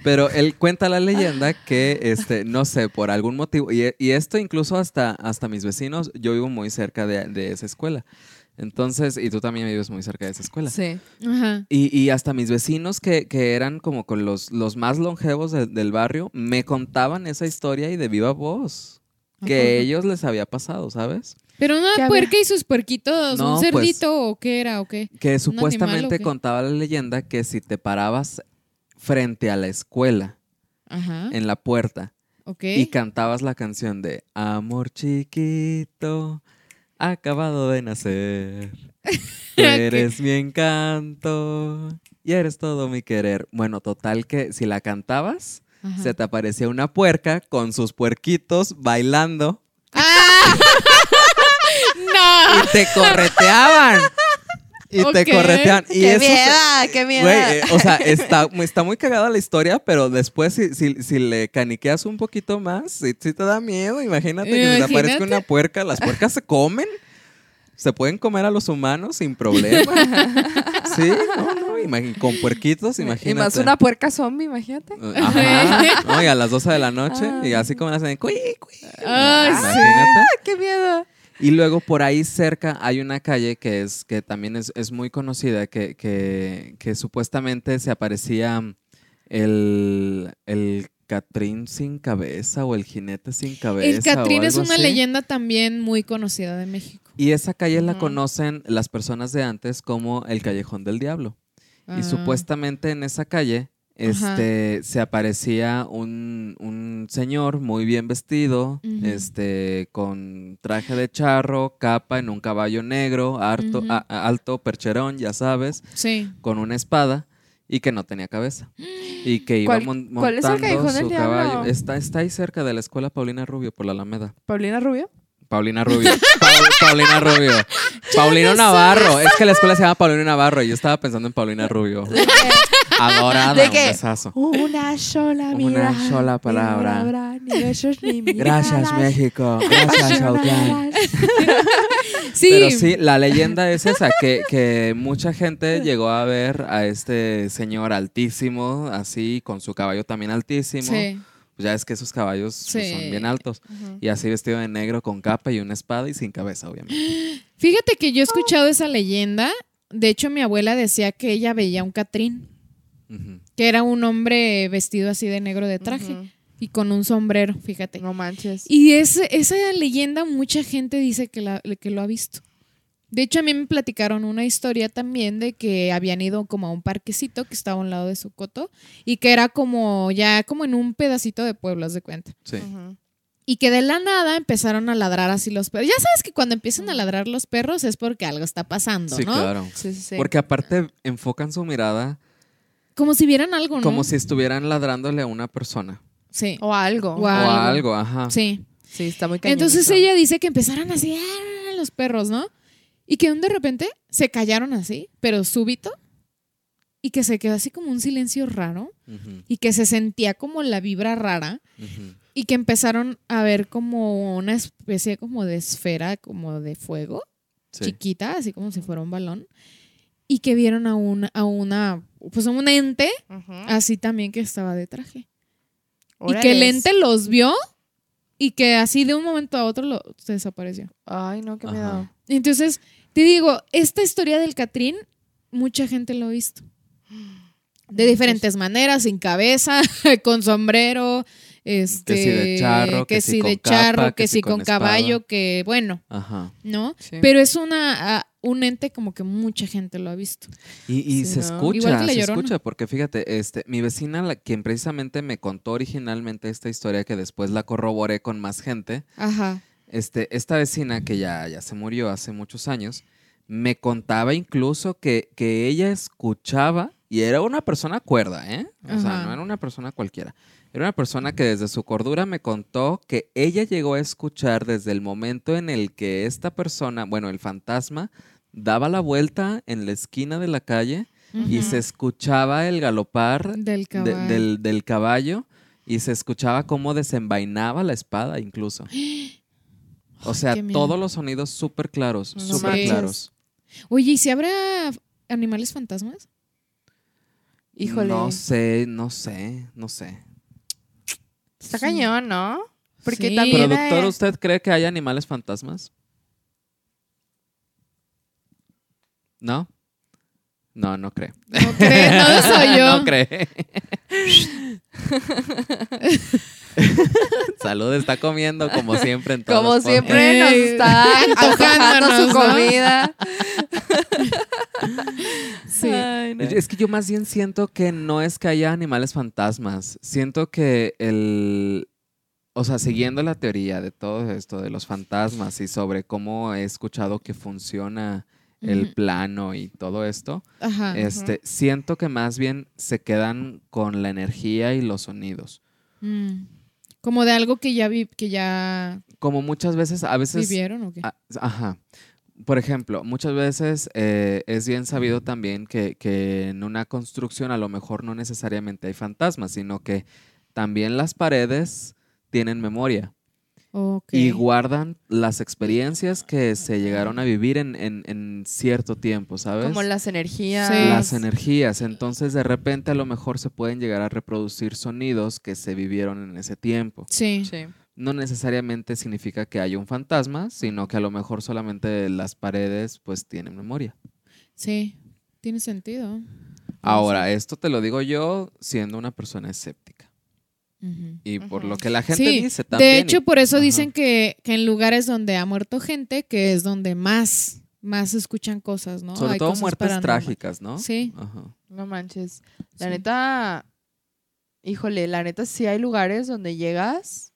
Pero él cuenta la leyenda que, este, no sé, por algún motivo, y, y esto incluso hasta, hasta mis vecinos, yo vivo muy cerca de, de esa escuela. Entonces, y tú también vives muy cerca de esa escuela. Sí. Ajá. Y, y hasta mis vecinos que, que eran como con los, los más longevos de- del barrio, me contaban esa historia y de viva voz. Que Ajá. ellos les había pasado, ¿sabes? Pero ¿Qué una había? puerca y sus puerquitos, No, un pues- cerdito o qué era o qué. Que animal supuestamente o qué? contaba la leyenda que si te parabas frente a la escuela, Ajá. en la puerta, y cantabas la canción de Amor chiquito, acabado de nacer. Eres mi encanto y eres todo mi querer. Bueno, total que si la cantabas, Ajá. se te aparecía una puerca con sus puerquitos bailando ¡Ah! ¡No! y te correteaban. Y te correteaban. Y ¡Qué eso se-! ¡Qué miedo! Güey, eh, o sea, está, está muy cagada la historia, pero después si, si, si le caniqueas un poquito más, sí, sí te da miedo. Imagínate que se te aparezca una puerca. Las puercas se comen. Se pueden comer a los humanos sin problema. sí, no, no. imagi- con puerquitos, imagínate. Y más una puerca zombie, imagínate. Ajá. No, y a las 12 de la noche, y Ay. así como las hacen, "Cui, cui". Ay, sí. Imagínate. ¡Qué miedo! Y luego por ahí cerca hay una calle que es que también es, es muy conocida, que, que, que supuestamente se aparecía el, el Catrín sin cabeza o el jinete sin cabeza. El Catrín es una así. leyenda también muy conocida de México. Y esa calle la conocen las personas de antes como el Callejón del Diablo. Y Ah. supuestamente en esa calle Ajá. este, se aparecía un, un señor muy bien vestido, este, con traje de charro, capa en un caballo negro, harto, a- alto, percherón, ya sabes, Sí. con una espada y que no tenía cabeza. Y que iba ¿Cuál- mon- cuál es el montando Callejón del su Diablo? caballo. Está, está ahí cerca de la escuela Paulina Rubio, por la Alameda. ¿Paulina Rubio? Paulina Rubio. Paul- Paulina Rubio. Paulino no Navarro. Es que la escuela se llama Paulino Navarro y yo estaba pensando en Paulina Rubio. Adorada, ¿De un qué? besazo. Una sola Una mirada. sola ni palabra. palabra, ni besos, ni Gracias. México. Gracias, Autlán. Apasionadas. Sí. Pero sí, la leyenda es esa, que, que mucha gente llegó a ver a este señor altísimo, así, con su caballo también altísimo. Sí. Ya es que esos caballos pues, son bien altos. Y así vestido de negro, con capa y una espada y sin cabeza, obviamente. Fíjate que yo he escuchado esa leyenda. De hecho, mi abuela decía que ella veía un Catrín, Que era un hombre vestido así de negro de traje y con un sombrero, fíjate. No manches. Y ese- esa leyenda mucha gente dice que, la- que lo ha visto. De hecho, a mí me platicaron una historia también de que habían ido como a un parquecito que estaba a un lado de Socoto y que era como ya como en un pedacito de pueblo, haz de cuenta. Sí. Y que de la nada empezaron a ladrar así los perros. Ya sabes que cuando empiezan a ladrar los perros es porque algo está pasando, Sí, ¿no? claro. Sí, sí, sí. Porque aparte enfocan su mirada Como si vieran algo, ¿no? como si estuvieran ladrándole a una persona. Sí. O algo. O O Algo. a algo, ajá. Sí. Sí, está muy cañón. Entonces eso. ella dice que empezaron así "Ah", los perros, ¿no? Y que de repente se callaron así, pero súbito, y que se quedó así como un silencio raro, y que se sentía como la vibra rara, y que empezaron a ver como una especie como de esfera, como de fuego, Sí. chiquita, así como si fuera un balón, y que vieron a una, a una, pues a un ente, así también que estaba de traje. Y que el ente los vio, y que así de un momento a otro lo, se desapareció. Ay, no, qué miedo. Entonces, te digo, esta historia del Catrín, mucha gente lo ha visto. De diferentes maneras, sin cabeza, con sombrero, este, Que si de charro, que si si con de capa, charro, que que si si con caballo, que bueno, Ajá. ¿no? Sí. Pero es una ah, un ente como que mucha gente lo ha visto. Y, y Sí, se ¿no? escucha, se escucha, porque fíjate, este, mi vecina, la, quien precisamente me contó originalmente esta historia, que después la corroboré con más gente, Ajá. este, esta vecina que ya, ya se murió hace muchos años, me contaba incluso que, que ella escuchaba, y era una persona cuerda, ¿eh? O sea, no era una persona cualquiera. Era una persona que desde su cordura me contó que ella llegó a escuchar desde el momento en el que esta persona, bueno, el fantasma, daba la vuelta en la esquina de la calle y se escuchaba el galopar Del de- caballo. del, del caballo y se escuchaba cómo desenvainaba la espada incluso. O sea, todos los sonidos súper claros, No súper claros. Oye, ¿y si habrá animales fantasmas? Híjole. No sé, no sé, no sé. Está cañón, ¿no? Porque Sí. también. ¿Productor, usted cree que hay animales fantasmas? ¿No? No, no cree. No cree, no lo soy yo. no cree. Salud está comiendo como siempre en todos Como los siempre nos Ey, está antojando su comida. Sí. Ay, no. Es que yo más bien siento que no es que haya animales fantasmas. Siento que el. O sea, siguiendo la teoría de todo esto, de los fantasmas y sobre cómo he escuchado que funciona el plano y todo esto, Ajá. este, siento que más bien se quedan con la energía y los sonidos. Mm. Como de algo que ya vi, que ya Como muchas veces, a veces... vivieron o qué. Ajá. Por ejemplo, muchas veces eh, es bien sabido también que, que en una construcción a lo mejor no necesariamente hay fantasmas, sino que también las paredes tienen memoria Y guardan las experiencias que se llegaron a vivir en, en- en cierto tiempo, ¿sabes? Como las energías. Sí. las energías. Entonces, de repente, a lo mejor se pueden llegar a reproducir sonidos que se vivieron en ese tiempo. Sí. Sí. No necesariamente significa que haya un fantasma, sino que a lo mejor solamente las paredes pues tienen memoria. Sí. Tiene sentido. Ahora, esto te lo digo yo siendo una persona escéptica. Ujú. Y por Ujú. lo que la gente Sí, dice también. De y- hecho, por eso Ajá. dicen que, que en lugares donde ha muerto gente, que es donde más, más se escuchan cosas, ¿no? sobre Hay todo cosas muertes paranormales. trágicas, ¿no? Sí. No manches. La Sí. neta, híjole, la neta sí hay lugares donde llegas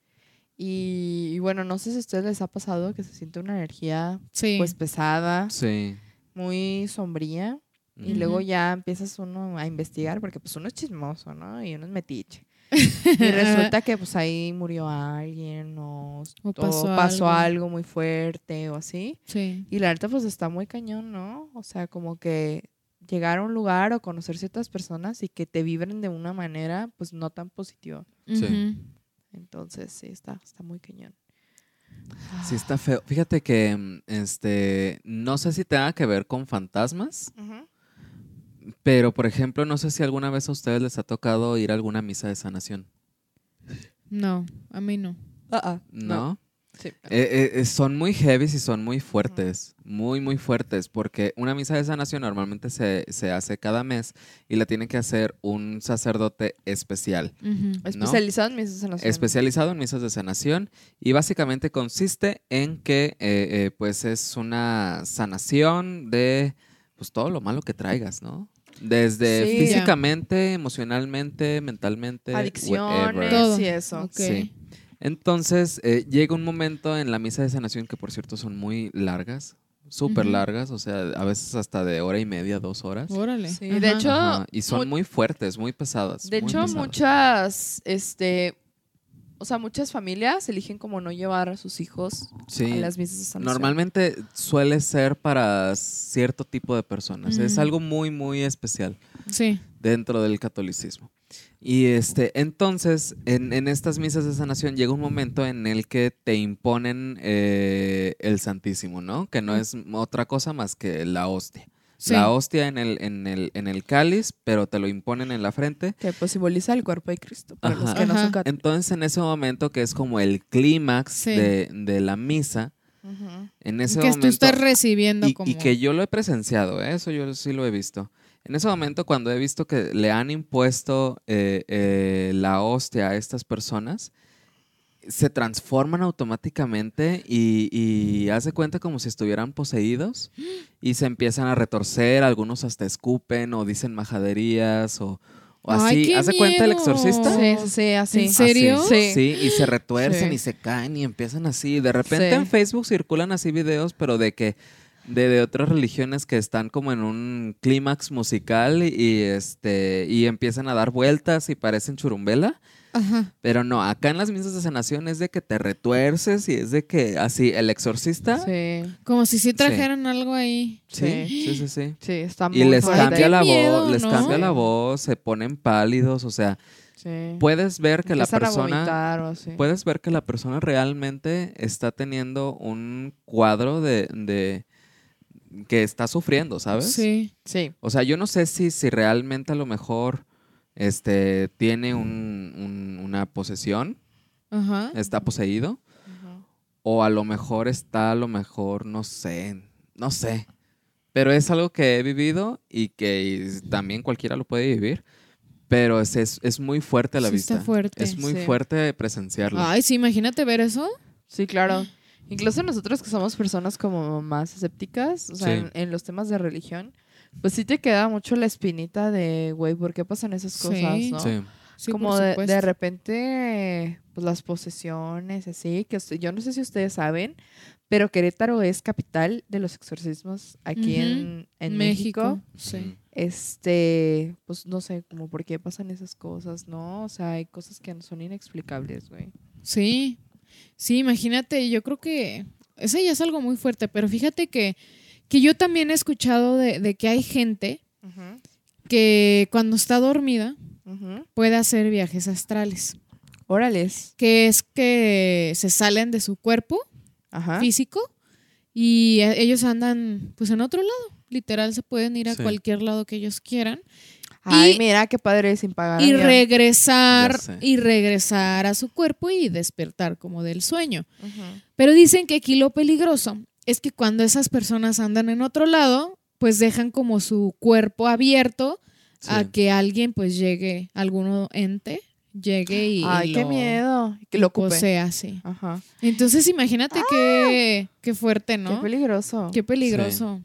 y, y bueno, no sé si a ustedes les ha pasado que se siente una energía Sí. pues pesada, Sí. muy sombría y luego ya empiezas uno a investigar porque pues uno es chismoso, ¿no? Y uno es metiche. Y resulta que pues ahí murió alguien o, O o pasó algo. algo. muy fuerte o así. Sí. Y la neta pues está muy cañón, ¿no? O sea, como que llegar a un lugar o conocer ciertas personas y que te vibren de una manera pues no tan positiva. Sí. Entonces sí, está, está muy cañón. Sí, está feo. Fíjate que este no sé si tenga que ver con fantasmas, Ujú. Pero por ejemplo, no sé si alguna vez a ustedes les ha tocado ir a alguna misa de sanación. No, a mí no. Ah, ah, ¿No? Sí. Eh, eh, eh, son muy heavy y son muy fuertes, muy, muy fuertes, porque una misa de sanación normalmente se, se hace cada mes y la tiene que hacer un sacerdote especial. Especializado en misas sanación. especializado en misas de sanación y básicamente consiste en que eh, eh, pues es una sanación de pues todo lo malo que traigas, ¿no? Desde Sí. físicamente, emocionalmente, mentalmente, Adicciones. Todo. y eso. Ok. Sí. Entonces, eh, llega un momento en la misa de sanación que, por cierto, son muy largas, súper largas, o sea, a veces hasta de hora y media, dos horas. Órale. Sí, Ajá. de hecho, Ajá, Y son mu- muy fuertes, muy pesadas. De muy hecho, pesadas. muchas, este, o sea, muchas familias eligen como no llevar a sus hijos Sí. a las misas de sanación. Normalmente suele ser para cierto tipo de personas. Es Mm. algo muy, muy especial Sí. dentro del catolicismo. Y este, entonces, en, en estas misas de sanación llega un momento en el que te imponen eh, el Santísimo, ¿no? Que no es otra cosa más que la hostia. Sí. La hostia en el, en, el, en el cáliz, pero te lo imponen en la frente. Que pues simboliza el cuerpo de Cristo, para los Ajá. que no son Ajá. católicos. Entonces, en ese momento, que es como el clímax Sí. de, de la misa, en ese que momento... tú estás recibiendo y, como... y que yo lo he presenciado, ¿eh? eso yo sí lo he visto. En ese momento, cuando he visto que le han impuesto eh, eh, la hostia a estas personas, se transforman automáticamente y, y haz de cuenta como si estuvieran poseídos y se empiezan a retorcer, algunos hasta escupen o dicen majaderías o, o Ay, así. qué ¿Haz de cuenta el exorcista? Sí, sí, sí, así. ¿En serio? Así, Sí. Sí, y se retuercen Sí. y se caen y empiezan así. De repente Sí. en Facebook circulan así videos, pero de que de, de otras religiones que están como en un clímax musical y, y, este y empiezan a dar vueltas y parecen churumbela. Ajá. Pero no, acá en las misas de sanación es de que te retuerces y es de que así, el exorcista. Sí, Como si sí trajeran algo ahí. sí, Sí. sí, sí. sí, está muy Y les fuerte. cambia la miedo, voz, les cambia la voz, se ponen pálidos, o sea, Sí. puedes ver que la Empiezan persona vomitar o así. puedes ver que la persona realmente está teniendo un cuadro de, de que está sufriendo, ¿sabes? Sí. Sí. O sea, yo no sé si, si realmente a lo mejor este, tiene un- un- una posesión, Ajá. está poseído, o a lo mejor está, a lo mejor, no sé, no sé. Pero es algo que he vivido y que y también cualquiera lo puede vivir. Pero es, es, es muy fuerte a la Sí vista. está fuerte. Es muy Sí. fuerte presenciarlo. Ay, sí, imagínate ver eso. Sí, claro. Incluso nosotros que somos personas como más escépticas, o sea, Sí. en, en los temas de religión, pues sí te queda mucho la espinita de, güey, ¿por qué pasan esas cosas, Sí. no? Sí. Sí, como por de, repente, pues las posesiones, así, que usted- yo no sé si ustedes saben, pero Querétaro es capital de los exorcismos aquí en, en México. Sí. Este, pues no sé, como por qué pasan esas cosas, ¿no? O sea, hay cosas que son inexplicables, güey. Sí, sí, imagínate, yo creo que eso ya es algo muy fuerte, pero fíjate que, que yo también he escuchado de, de que hay gente que cuando está dormida puede hacer viajes astrales, Órales. que es que se salen de su cuerpo Ajá. físico y eh, ellos andan pues en otro lado, literal se pueden ir a Sí. cualquier lado que ellos quieran Ay, Y- mira qué padre sin pagar. y regresar y regresar a su cuerpo y despertar como del sueño. Pero dicen que aquí lo peligroso es que cuando esas personas andan en otro lado, pues dejan como su cuerpo abierto a que alguien pues llegue, alguno ente, llegue y Ay, qué lo- miedo. Que lo ocupe. posea, sí. Ajá. Entonces imagínate qué, qué fuerte, ¿no? Qué peligroso. Qué peligroso.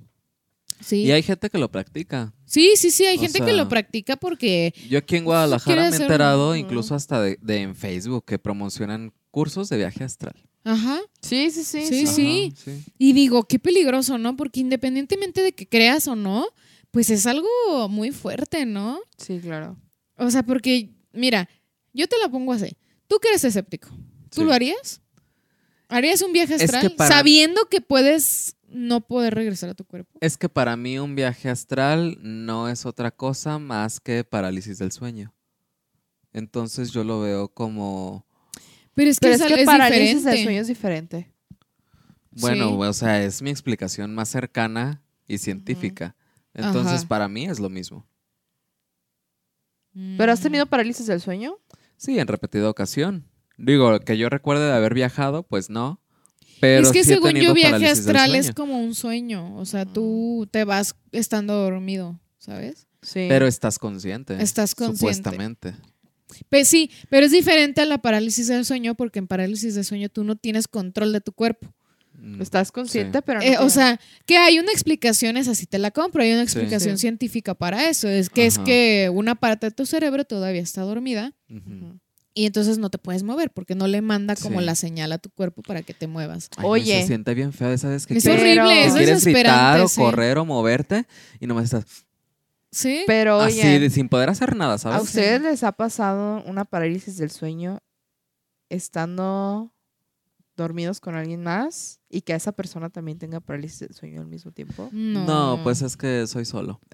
Sí. Y hay gente que lo practica. sí, sí, sí, hay O gente que sea, lo practica porque... Yo aquí en Guadalajara me he enterado incluso hasta de, de en Facebook que promocionan cursos de viaje astral. Ajá. Sí, sí, sí. Sí, Ajá, sí. Y digo, qué peligroso, ¿no? Porque independientemente de que creas o no, pues es algo muy fuerte, ¿no? Sí, claro. O sea, porque, mira, yo te la pongo así. Tú que eres escéptico, ¿tú Sí. lo harías? ¿Harías un viaje Es que astral para- sabiendo que puedes no poder regresar a tu cuerpo? Es que para mí un viaje astral no es otra cosa más que parálisis del sueño. Entonces yo lo veo como, Pero es que Pero es, es al- que es parálisis diferente. del sueño es diferente. bueno, Sí. o sea, es mi explicación más cercana y científica. Entonces Ajá. para mí es lo mismo. ¿Pero has Mm. tenido parálisis del sueño? Sí, en repetida ocasión. Digo, que yo recuerde de haber viajado, pues no. Pero es que sí según yo, viaje astral es como un sueño. O sea, tú te vas estando dormido, ¿sabes? Sí. Pero estás consciente. Estás consciente. Supuestamente. Pues sí, pero es diferente a la parálisis del sueño porque en parálisis del sueño tú no tienes control de tu cuerpo. Mm, Estás consciente, sí. pero no. Eh, o te- sea, que hay una explicación, es así te la compro, hay una explicación Sí. científica para eso. Es que es Ajá. que una parte de tu cerebro todavía está dormida Ujú. Ujú. y entonces no te puedes mover porque no le manda como Sí. la señal a tu cuerpo para que te muevas. Ay, no, Oye. se siente bien feo, ¿sabes? Que Es quieres- horrible, que es quieres gritar o sí. correr o moverte y nomás estás Sí. Pero así oye, de- sin poder hacer nada, ¿a ¿sabes? ustedes les ha pasado una parálisis del sueño estando dormidos con alguien más y que esa persona también tenga parálisis del sueño al mismo tiempo? No. No, pues es que soy solo.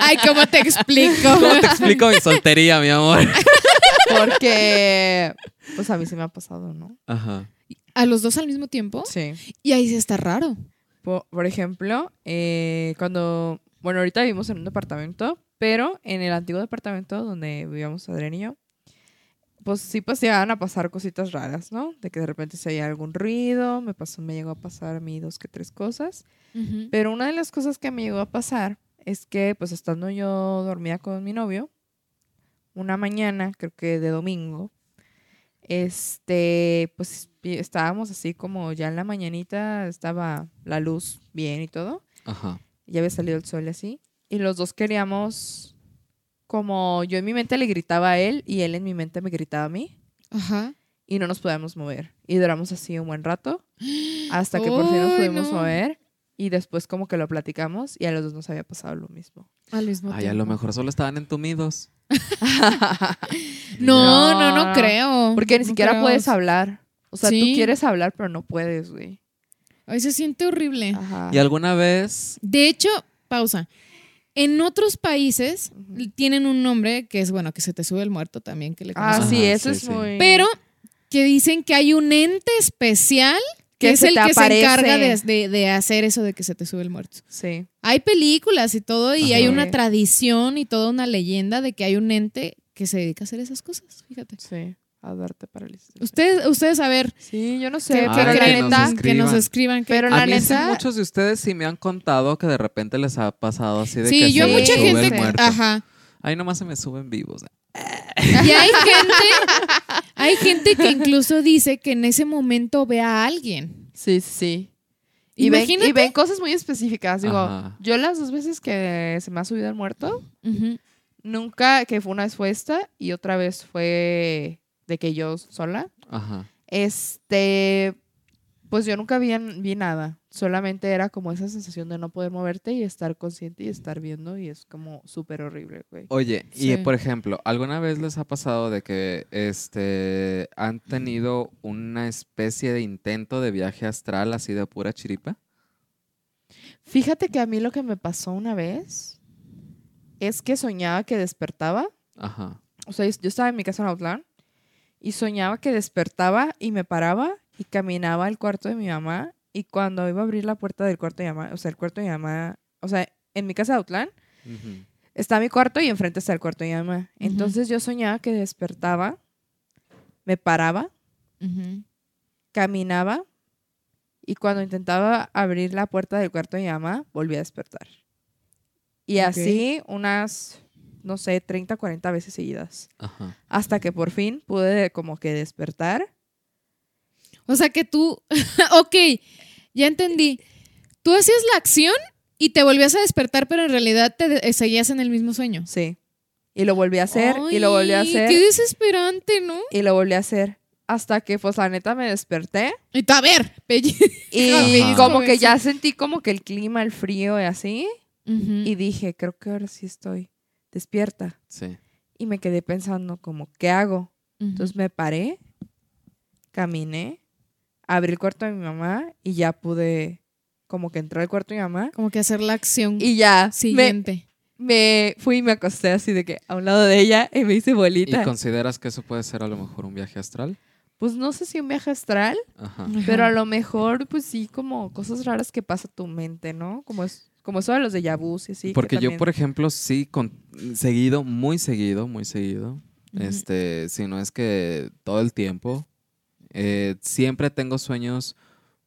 Ay, ¿cómo te explico? ¿Cómo te explico mi soltería, mi amor? Porque, pues a mí se me ha pasado, ¿no? Ajá. ¿A los dos al mismo tiempo? Sí. Y ahí sí está raro. Por, por ejemplo, eh, cuando, bueno, ahorita vivimos en un departamento, pero en el antiguo departamento donde vivíamos Adrián y yo, pues sí pues llegaban a pasar cositas raras, ¿no? De que de repente se oía algún ruido, me pasó, me llegó a pasar a mí dos que tres cosas, Ujú. pero una de las cosas que me llegó a pasar es que pues estando yo dormida con mi novio, una mañana, creo que de domingo, este, pues estábamos así como ya en la mañanita, estaba la luz bien y todo, Ajá. Ya había salido el sol y así, y los dos queríamos, como yo en mi mente le gritaba a él y él en mi mente me gritaba a mí, Ajá. y no nos podíamos mover, y duramos así un buen rato, hasta que por fin nos pudimos no. mover, y después como que lo platicamos, y a los dos nos había pasado lo mismo. Al mismo Ay, tiempo. a lo mejor solo estaban entumidos. No, No, no, no no. creo. Porque ni No siquiera creo. puedes hablar. O sea, Sí. tú quieres hablar, pero no puedes, güey. Ay, se siente horrible. Ajá. ¿Y alguna vez? De hecho, pausa. En otros países tienen un nombre que es, bueno, que se te sube el muerto también, que le Ah, conocen. sí, Ajá, eso sí, es sí. muy... Pero que dicen que hay un ente especial que, Que es el que se encarga de, de- de hacer eso de que se te sube el muerto. Sí. Hay películas y todo, y hay una tradición y toda una leyenda de que hay un ente que se dedica a hacer esas cosas. Fíjate. Sí. A darte parálisis. Ustedes, ustedes a ver, Sí, yo no ¿qué, sé, qué Ay, pero la creen? nos neta... escriban. que nos escriban. que- Pero A la mí sí, neta... muchos de ustedes sí me han contado que de repente les ha pasado así de sí, que yo se a mucha sube gente. el que- muerto. Ajá. Ahí nomás se me suben vivos. Y hay gente, hay gente que incluso dice que en ese momento ve a alguien. Sí, sí, sí. Y ven, y ven cosas muy específicas. Digo, Ajá. yo las dos veces que se me ha subido el muerto. Nunca, que fue una vez fue esta y otra vez fue de que yo sola. Ajá. Este, pues yo nunca vi, vi nada. Solamente era como esa sensación de no poder moverte y estar consciente y estar viendo y es como súper horrible, güey. Oye, Sí. y por ejemplo, ¿alguna vez les ha pasado de que este han tenido una especie de intento de viaje astral así de pura chiripa? Fíjate que a mí lo que me pasó una vez es que soñaba que despertaba. Ajá. O sea, yo estaba en mi casa en Outland y soñaba que despertaba y me paraba y caminaba al cuarto de mi mamá. Y cuando iba a abrir la puerta del cuarto de mi mamá, o sea, el cuarto de mi mamá, o sea, en mi casa de Outland Ujú. está mi cuarto y enfrente está el cuarto de mi mamá. Entonces yo soñaba que despertaba, me paraba, caminaba y cuando intentaba abrir la puerta del cuarto de mi mamá, volvía a despertar. Y así unas, no sé, 30, 40 veces seguidas. Ajá. Hasta que por fin pude como que despertar. O sea que tú, ok, ya entendí. Tú hacías la acción y te volvías a despertar, pero en realidad te eh, seguías en el mismo sueño. Sí. Y lo volví a hacer, y lo volví a hacer, Qué desesperante, ¿no? y lo volví a hacer. Hasta que, pues, la neta me desperté. Y a ver, pelle- Y Ajá. como que ya sentí como que el clima, el frío y así. Y dije, creo que ahora sí estoy despierta. Sí. Y me quedé pensando como, ¿qué hago? Entonces me paré, caminé, abrí el cuarto de mi mamá y ya pude como que entrar al cuarto de mi mamá. Como que hacer la acción Y ya me, siguiente. me fui y me acosté así de que a un lado de ella y me hice ¿Y bolita. consideras que eso puede ser a lo mejor un viaje astral? Pues no sé si un viaje astral, Ajá. Ajá. pero a lo mejor pues sí como cosas raras que pasa a tu mente, ¿no? Como es como de los de Yabus y así. que Porque yo, también- por ejemplo, sí, con, seguido, muy seguido, muy seguido, este, si no es que todo el tiempo, eh, siempre tengo sueños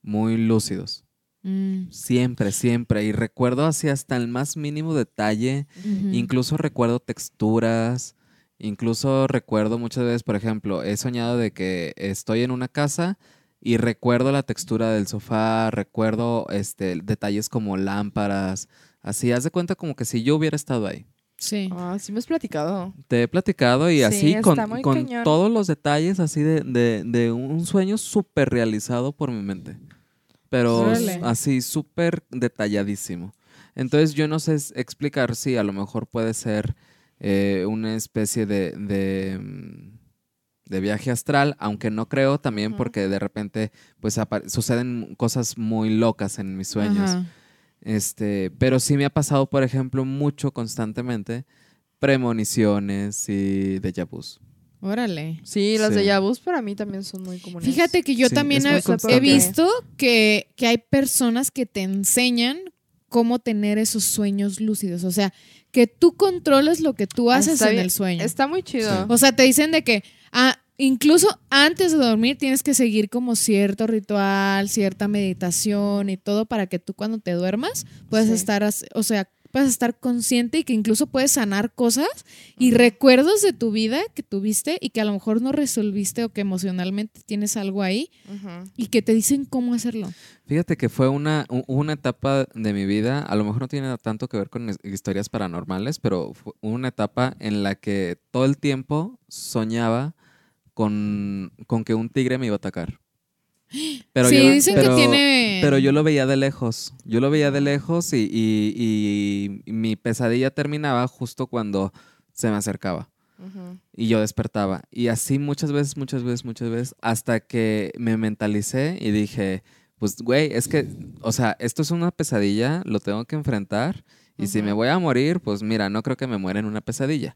muy lúcidos. Mm, Siempre, siempre. Y recuerdo así hasta el más mínimo detalle. Incluso recuerdo texturas. Incluso recuerdo muchas veces, por ejemplo, he soñado de que estoy en una casa y recuerdo la textura del sofá, recuerdo este, detalles como lámparas. Así, haz de cuenta como que si yo hubiera estado ahí. Sí. Ah, sí me has platicado. Te he platicado y Sí, así con, con todos los detalles así de, de- de un sueño súper realizado por mi mente. Pero así súper detalladísimo. Entonces yo no sé explicar si a lo mejor puede ser eh, una especie de, de, mm, de viaje astral, aunque no creo también porque de repente pues suceden cosas muy locas en mis sueños. Este, pero sí me ha pasado, por ejemplo, mucho constantemente premoniciones y déjà vus. Órale. Sí, los Sí. de Yabus para mí también son muy comunes. Fíjate que yo Sí, también he, visto que, que hay personas que te enseñan cómo tener esos sueños lúcidos. O sea, que tú controles lo que tú Ah, haces está en bien. el sueño. Está muy chido. Sí. O sea, te dicen de que ah, incluso antes de dormir tienes que seguir como cierto ritual, cierta meditación y todo para que tú cuando te duermas puedas Sí. estar, o sea, puedas estar consciente y que incluso puedes sanar cosas y recuerdos de tu vida que tuviste y que a lo mejor no resolviste o que emocionalmente tienes algo ahí y que te dicen cómo hacerlo. Fíjate que fue una, una etapa de mi vida, a lo mejor no tiene tanto que ver con his- historias paranormales, pero fue una etapa en la que todo el tiempo soñaba con, con que un tigre me iba a atacar. Pero sí, yo, dicen pero- que tiene... Pero yo lo veía de lejos. Yo lo veía de lejos y, y- y mi pesadilla terminaba justo cuando se me acercaba. Y yo despertaba. Y así muchas veces, muchas veces, muchas veces, hasta que me mentalicé y dije, pues, güey, es que, o sea, esto es una pesadilla, lo tengo que enfrentar. Y si me voy a morir, pues mira, no creo que me muera en una pesadilla.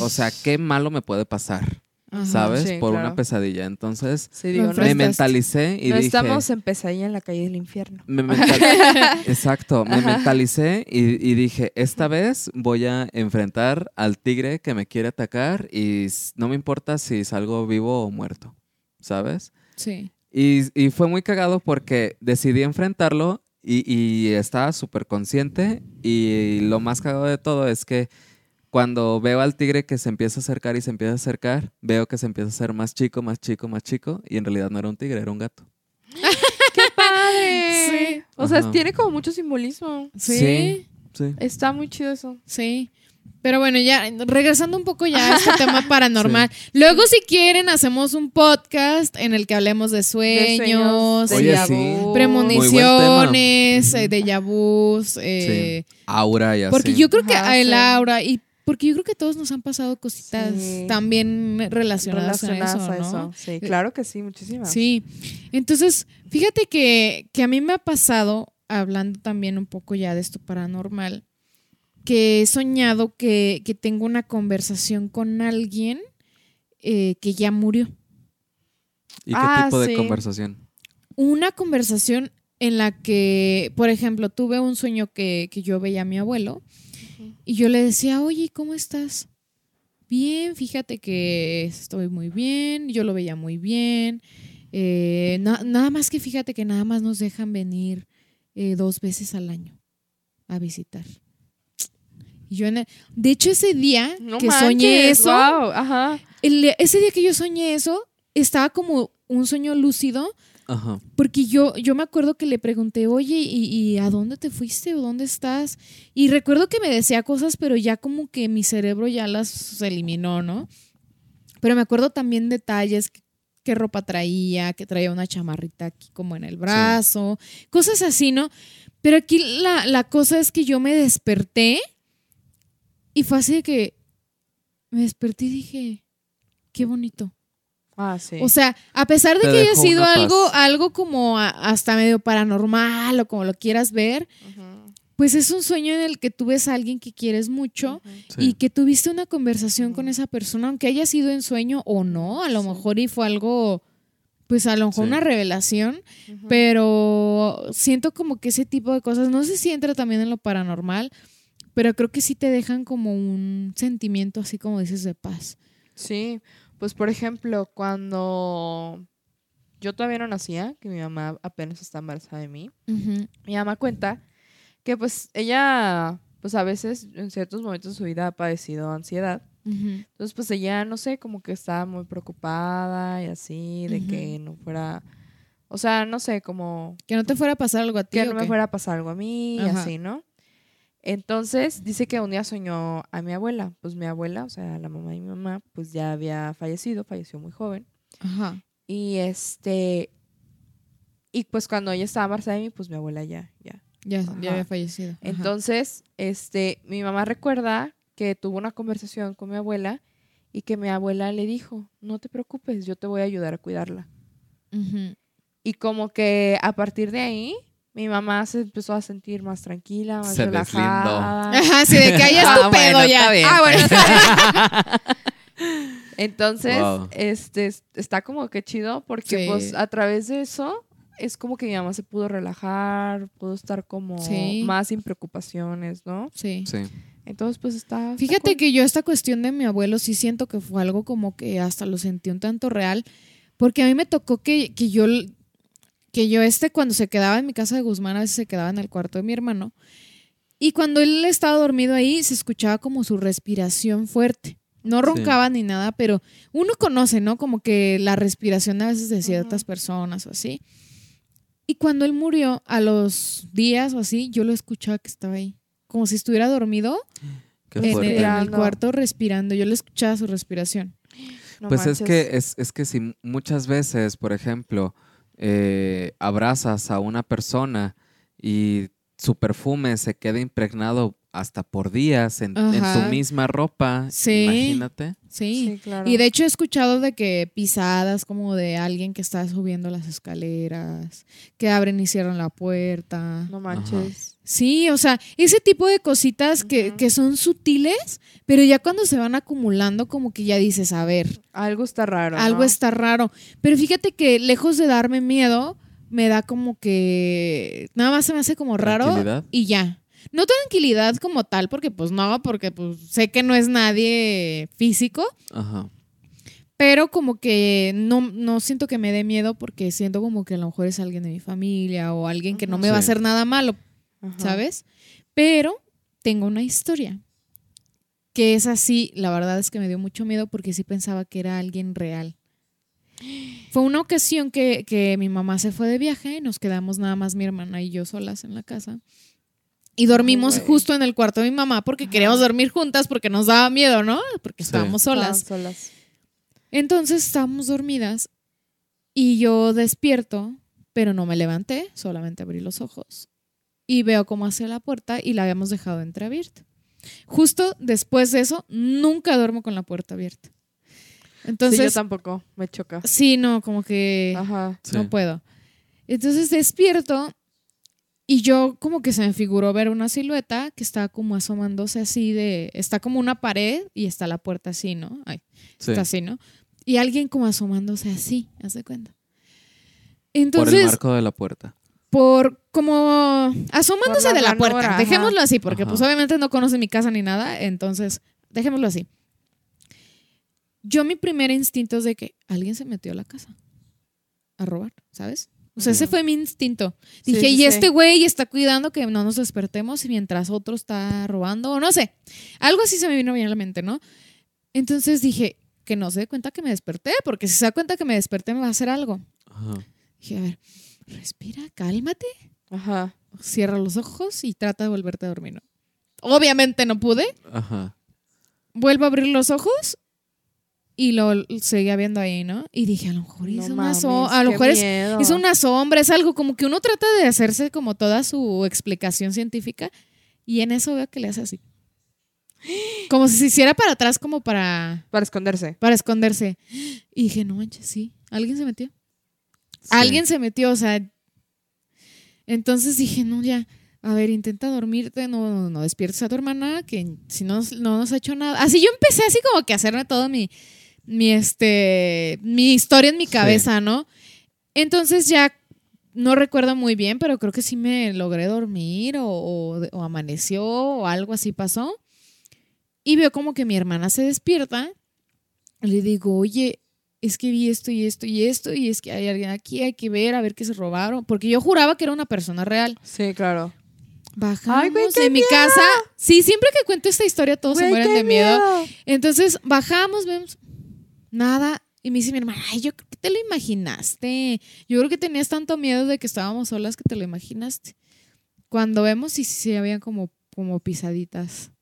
O sea, qué malo me puede pasar, Ajá. ¿sabes? Sí, Por claro. una pesadilla. Entonces, Sí, Lo digo, no, me mentalicé y no dije... estamos en pesadilla en la calle del infierno. Me mental- Exacto, me mentalicé y, y dije, esta vez voy a enfrentar al tigre que me quiere atacar y no me importa si salgo vivo o muerto, ¿sabes? Sí. Y, y fue muy cagado porque decidí enfrentarlo y, y estaba súper consciente y lo más cagado de todo es que cuando veo al tigre que se empieza a acercar y se empieza a acercar, veo que se empieza a hacer más chico, más chico, más chico y en realidad no era un tigre, era un gato. ¡Qué padre! Sí. O sea, tiene como mucho simbolismo. Sí. Sí. Sí. Está muy chido eso. Sí. Pero bueno, ya regresando un poco ya a este tema paranormal. Luego, si quieren, hacemos un podcast en el que hablemos de sueños, de Oye, déjà sí. vu. premoniciones, eh, de vus, eh, Aura y así. porque yo creo que Ajá, el aura y porque yo creo que a todos nos han pasado cositas Sí. también relacionadas, relacionadas a a eso, eso. ¿no? Sí, claro que sí, muchísimas. Sí. Entonces, fíjate que, que a mí me ha pasado, hablando también un poco ya de esto paranormal, que he soñado que, que tengo una conversación con alguien eh, que ya murió. ¿Y qué Ah, tipo de sí. conversación? Una conversación en la que, por ejemplo, tuve un sueño que, que yo veía a mi abuelo y yo le decía, oye, ¿cómo estás? Bien, fíjate que estoy muy bien, yo lo veía muy bien. Eh, na- nada más que fíjate que nada más nos dejan venir eh, dos veces al año a visitar. Y yo en el- de hecho, ese día No que soñé eso, guau, ajá. el- ese día que yo soñé eso, estaba como un sueño lúcido Ajá. porque yo, yo me acuerdo que le pregunté, oye, ¿y, y a dónde te fuiste o dónde estás? Y recuerdo que me decía cosas, pero ya como que mi cerebro ya las eliminó, ¿no? Pero me acuerdo también detalles, qué, qué ropa traía, que traía una chamarrita aquí como en el brazo, cosas así, ¿no? Pero aquí la, la cosa es que yo me desperté y fue así de que me desperté y dije, qué bonito. Ah, sí. O sea, a pesar de Te que haya sido paz. algo, algo como a- hasta medio paranormal o como lo quieras ver, pues es un sueño en el que tú ves a alguien que quieres mucho. Sí. y que tuviste una conversación con esa persona, aunque haya sido en sueño o no, a lo Sí. mejor y fue algo, pues a lo mejor Sí. una revelación, pero siento como que ese tipo de cosas, no sé si entra también en lo paranormal, pero creo que sí te dejan como un sentimiento así como dices de paz. Sí, pues por ejemplo, cuando yo todavía no nacía, que mi mamá apenas está embarazada de mí, Ujú, mi mamá cuenta que pues ella, pues a veces en ciertos momentos de su vida ha padecido ansiedad. Entonces pues ella, no sé, como que estaba muy preocupada y así, de que no fuera, o sea, no sé, como Que no te fuera a pasar algo a ti. que ¿o no me fuera a pasar algo a mí y así, ¿no? Entonces dice que un día soñó a mi abuela. Pues mi abuela, o sea, la mamá de mi mamá, pues ya había fallecido, falleció muy joven. Ajá. Y este, y pues cuando ella estaba embarazada de mí, pues mi abuela ya, ya. Ya, ya había fallecido. Ajá. Entonces, este, mi mamá recuerda que tuvo una conversación con mi abuela y que mi abuela le dijo, no te preocupes, yo te voy a ayudar a cuidarla. Ujú. Y como que a partir de ahí, mi mamá se empezó a sentir más tranquila, más Se relajada. Ajá, sí, de que ahí es tu Ah, pedo bueno, ya. está bien. Ah, bueno, está bien. Entonces, Wow. este, es- está como que chido porque Sí. pues a través de eso es como que mi mamá se pudo relajar, pudo estar como Sí. más sin preocupaciones, ¿no? Sí. Sí. Entonces, pues está... Fíjate que yo esta cuestión de mi abuelo sí siento que fue algo como que hasta lo sentí un tanto real, porque a mí me tocó que, que yo, que yo este cuando se quedaba en mi casa de Guzmán, a veces se quedaba en el cuarto de mi hermano, y cuando él estaba dormido ahí se escuchaba como su respiración fuerte. No roncaba ni nada, pero uno conoce, ¿no? Como que la respiración a veces de ciertas personas o así. Y cuando él murió, a los días o así, yo lo escuchaba que estaba ahí. Como si estuviera dormido en, el- en el cuarto respirando. Yo le escuchaba su respiración. No pues es que es, es que si muchas veces, por ejemplo, eh, abrazas a una persona y su perfume se queda impregnado hasta por días en, en tu misma ropa, Sí. imagínate. Sí. Sí, claro. Y de hecho he escuchado de que pisadas como de alguien que está subiendo las escaleras, que abren y cierran la puerta. No manches. Sí, o sea, ese tipo de cositas que, que son sutiles, pero ya cuando se van acumulando como que ya dices, a ver, Algo está raro, algo ¿no? está raro. Pero fíjate que lejos de darme miedo, me da como que nada más se me hace como raro Tranquilidad. y ya. No tranquilidad como tal, porque pues no, porque pues sé que no es nadie físico, Ajá. pero como que no, no siento que me dé miedo porque siento como que a lo mejor es alguien de mi familia o alguien que no me va a hacer nada malo, Ajá. ¿sabes? Pero tengo una historia que es así, la verdad es que me dio mucho miedo porque sí pensaba que era alguien real. Fue una ocasión que, que mi mamá se fue de viaje, nos quedamos nada más mi hermana y yo solas en la casa. Y dormimos justo en el cuarto de mi mamá porque queríamos dormir juntas porque nos daba miedo, ¿no? Porque Sí. estábamos solas. Estaban solas. Entonces estábamos dormidas y yo despierto, pero no me levanté, solamente abrí los ojos y veo cómo hacia la puerta y la habíamos dejado entreabierta. Justo después de eso, nunca duermo con la puerta abierta. sí, yo Entonces, tampoco. Me choca. sí, no, como que Ajá. Sí. no puedo. Entonces despierto y yo como que se me figuró ver una silueta que está como asomándose así de, está como una pared y está la puerta así, ¿no? Ay, Sí. está así, ¿no? Y alguien como asomándose así, haz de cuenta. Por el Entonces, marco de la puerta. Por como asomándose Por la de la puerta, ajá. dejémoslo así, porque Ajá. pues obviamente no conoce mi casa ni nada, entonces dejémoslo así. Yo mi primer instinto es de que alguien se metió a la casa a robar, ¿sabes? O sea, ese fue mi instinto. Dije, sí, y este güey está cuidando que no nos despertemos mientras otro está robando, o no sé. Algo así se me vino bien a la mente, ¿no? Entonces dije, que no se dé cuenta que me desperté, porque si se da cuenta que me desperté me va a hacer algo. Ajá. Dije, a ver, respira, cálmate, Ajá. cierra los ojos y trata de volverte a dormir, ¿no? Obviamente no pude. Ajá. Vuelvo a abrir los ojos y lo seguía viendo ahí, ¿no? Y dije, a lo mejor No es una so- mames, a lo mejor es, es una sombra, es algo como que uno trata de hacerse como toda su explicación científica y en eso veo que le hace así. Como si se hiciera para atrás como para, Para esconderse. para esconderse. Y dije, no manches, sí, alguien se metió. Alguien se metió, o sea. Entonces dije, no, ya, a ver, intenta dormirte, no, no, no despiertes a tu hermana, que si no, no nos ha hecho nada. Así yo empecé así como que a hacerme todo mi, mi, este, mi historia en mi Sí. cabeza, ¿no? Entonces ya no recuerdo muy bien, pero creo que sí me logré dormir o, o- o amaneció o algo así pasó. Y veo como que mi hermana se despierta. Le digo, oye, es que vi esto y esto y esto, y es que hay alguien aquí, hay que ver, a ver qué se robaron. Porque yo juraba que era una persona real. Sí, claro. Bajamos Ay, güey, mi casa. Sí, siempre que cuento esta historia todos se mueren de miedo. Entonces bajamos, vemos nada. Y me dice mi hermana, ay, yo creo que te lo imaginaste. Yo creo que tenías tanto miedo de que estábamos solas que te lo imaginaste. Cuando vemos, sí, sí, había como, como pisaditas.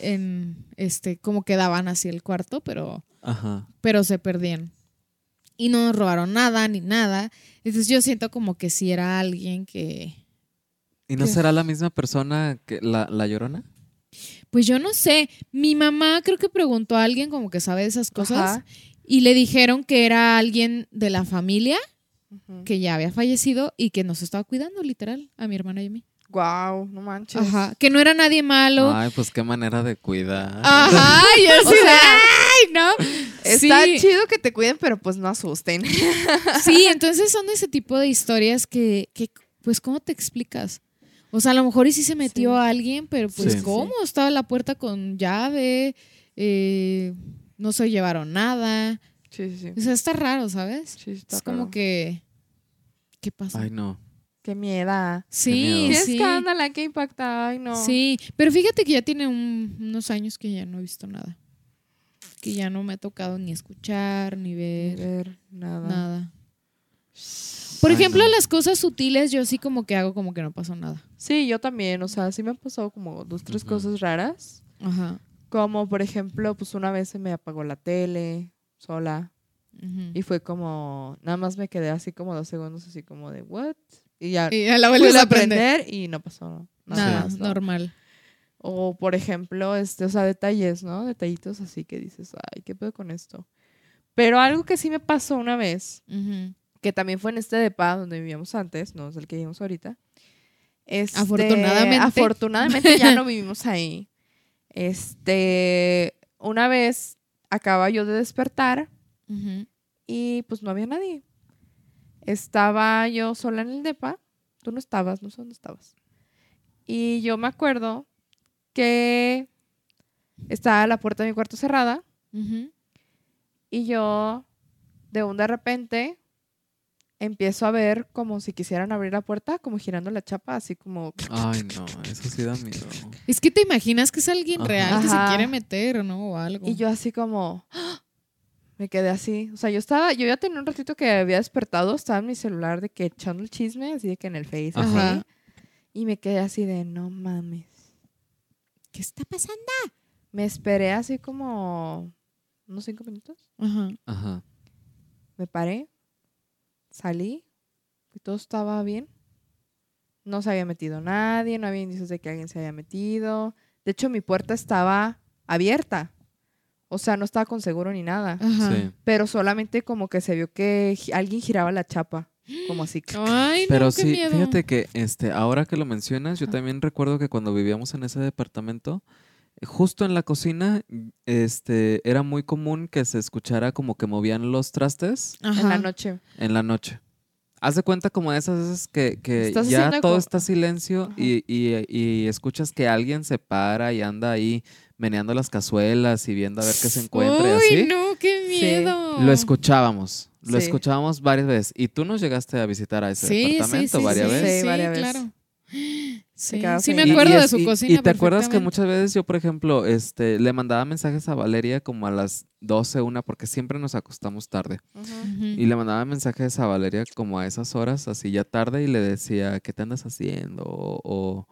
En este, como quedaban así el cuarto, pero Ajá. pero se perdían. Y no nos robaron nada ni nada. Entonces yo siento como que si era alguien que... ¿Y no será la misma persona que la, la llorona? Pues yo no sé. Mi mamá creo que preguntó a alguien como que sabe de esas cosas Ajá. y le dijeron que era alguien de la familia que ya había fallecido y que nos estaba cuidando literal a mi hermana y a mí. Guau, no manches. Ajá. Que no era nadie malo. Ay, pues qué manera de cuidar. Ajá. Y así O de, sea, ¡ay, no! Está Sí. chido que te cuiden, pero pues no asusten. Sí, entonces son ese tipo de historias que, que, pues, ¿cómo te explicas? O sea, a lo mejor y sí se metió Sí. a alguien, pero pues, Sí. ¿cómo? Estaba la puerta con llave, eh, no se llevaron nada. Sí, sí, sí. O sea, está raro, ¿sabes? Sí, está es como raro. que... ¿Qué pasa? Ay, no. Qué miedo. sí, miedo. Qué sí. escándala, qué impacta. Ay, no. Sí, pero fíjate que ya tiene un- unos años que ya no he visto nada. Que ya no me ha tocado ni escuchar, ni Ni ver ver nada. nada. Por Ay, ejemplo, no. las cosas sutiles yo sí como que hago como que no pasó nada. Sí, yo también. O sea, sí me han pasado como dos, tres cosas raras. Ajá. Como, por ejemplo, pues una vez se me apagó la tele sola. ujú. Y fue como, nada más me quedé así como dos segundos, así como de, ¿what? Y ya Y ya la vuelves a a aprender. aprender y no pasó nada Nada, más, ¿no? normal. O, por ejemplo, este, o sea, detalles, ¿no? Detallitos así que dices, ay, ¿qué pedo con esto? Pero algo que sí me pasó una vez, que también fue en este depa donde vivíamos antes, no es el que vivimos ahorita. Este, Afortunadamente. Afortunadamente ya no vivimos ahí. Este, una vez acaba yo de despertar y pues no había nadie. Estaba yo sola en el depa. Tú no estabas, no sé dónde estabas. Y yo me acuerdo que estaba la puerta de mi cuarto cerrada Ujú. y yo de un de repente empiezo a ver como si quisieran abrir la puerta, como girando la chapa, así como... Ay, no. Eso sí da miedo. Es que te imaginas que es alguien Ajá. real que se Ajá. quiere meter, ¿no? O algo. Y yo así como... ¡ah! Me quedé así. O sea, yo estaba, yo ya tenía un ratito que había despertado, estaba en mi celular de que echando el chisme, así de que en el Face, Ajá. así. Y me quedé así de, no mames. ¿Qué está pasando? Me esperé así como unos cinco minutos. Ajá. Ajá. Me paré, salí y todo estaba bien. No se había metido nadie, no había indicios de que alguien se había metido. De hecho, mi puerta estaba abierta. O sea, no estaba con seguro ni nada. Ajá. Sí. Pero solamente como que se vio que alguien giraba la chapa. Como así. Ay, no, Pero qué sí, miedo. fíjate que este, ahora que lo mencionas, yo Ajá. también recuerdo que cuando vivíamos en ese departamento, justo en la cocina, este, era muy común que se escuchara como que movían los trastes En la noche. en la noche. Haz de cuenta como de esas veces que, que ya todo como- está silencio y, y- y escuchas que alguien se para y anda ahí meneando las cazuelas y viendo a ver qué se encuentra y Uy, así. no, qué Sí. miedo. Lo escuchábamos, lo Sí. escuchábamos varias veces. Y tú nos llegaste a visitar a ese Sí, departamento sí, varias sí, veces. Sí, varias veces. claro. Sí, sí me Y- acuerdo y de es- su y- cocina. Y te acuerdas que muchas veces yo, por ejemplo, este, le mandaba mensajes a Valeria como a las 12, una, porque siempre nos acostamos tarde. Ujú. Y le mandaba mensajes a Valeria como a esas horas, así ya tarde, y le decía, ¿qué te andas haciendo? O, o,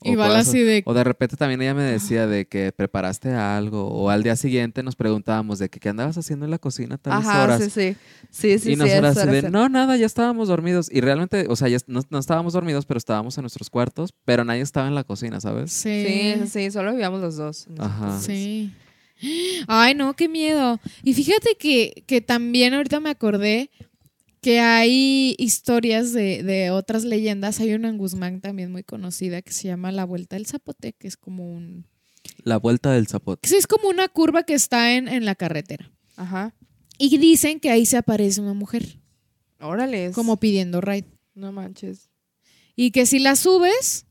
o cosas- así de. o de repente también ella me decía de que preparaste algo, o al día siguiente nos preguntábamos de que qué andabas haciendo en la cocina tales Ajá, horas. sí, sí. Sí, sí, y sí. así era de, ser- no, nada, ya estábamos dormidos. Y realmente, o sea, ya no, no estábamos dormidos, pero estábamos en nuestros cuartos, pero nadie estaba en la cocina, ¿sabes? Sí. Sí, sí, sí, solo vivíamos los dos. Ajá. Sí. Ay, no, qué miedo. Y fíjate que, que también ahorita me acordé que hay historias de, de otras leyendas. Hay una en Guzmán también muy conocida que se llama La Vuelta del Zapote, que es como un... La vuelta del zapote. Sí, es como una curva que está en, en la carretera. Ajá. Y dicen que ahí se aparece una mujer, Órale. como pidiendo ride. No manches. Y que si la subes,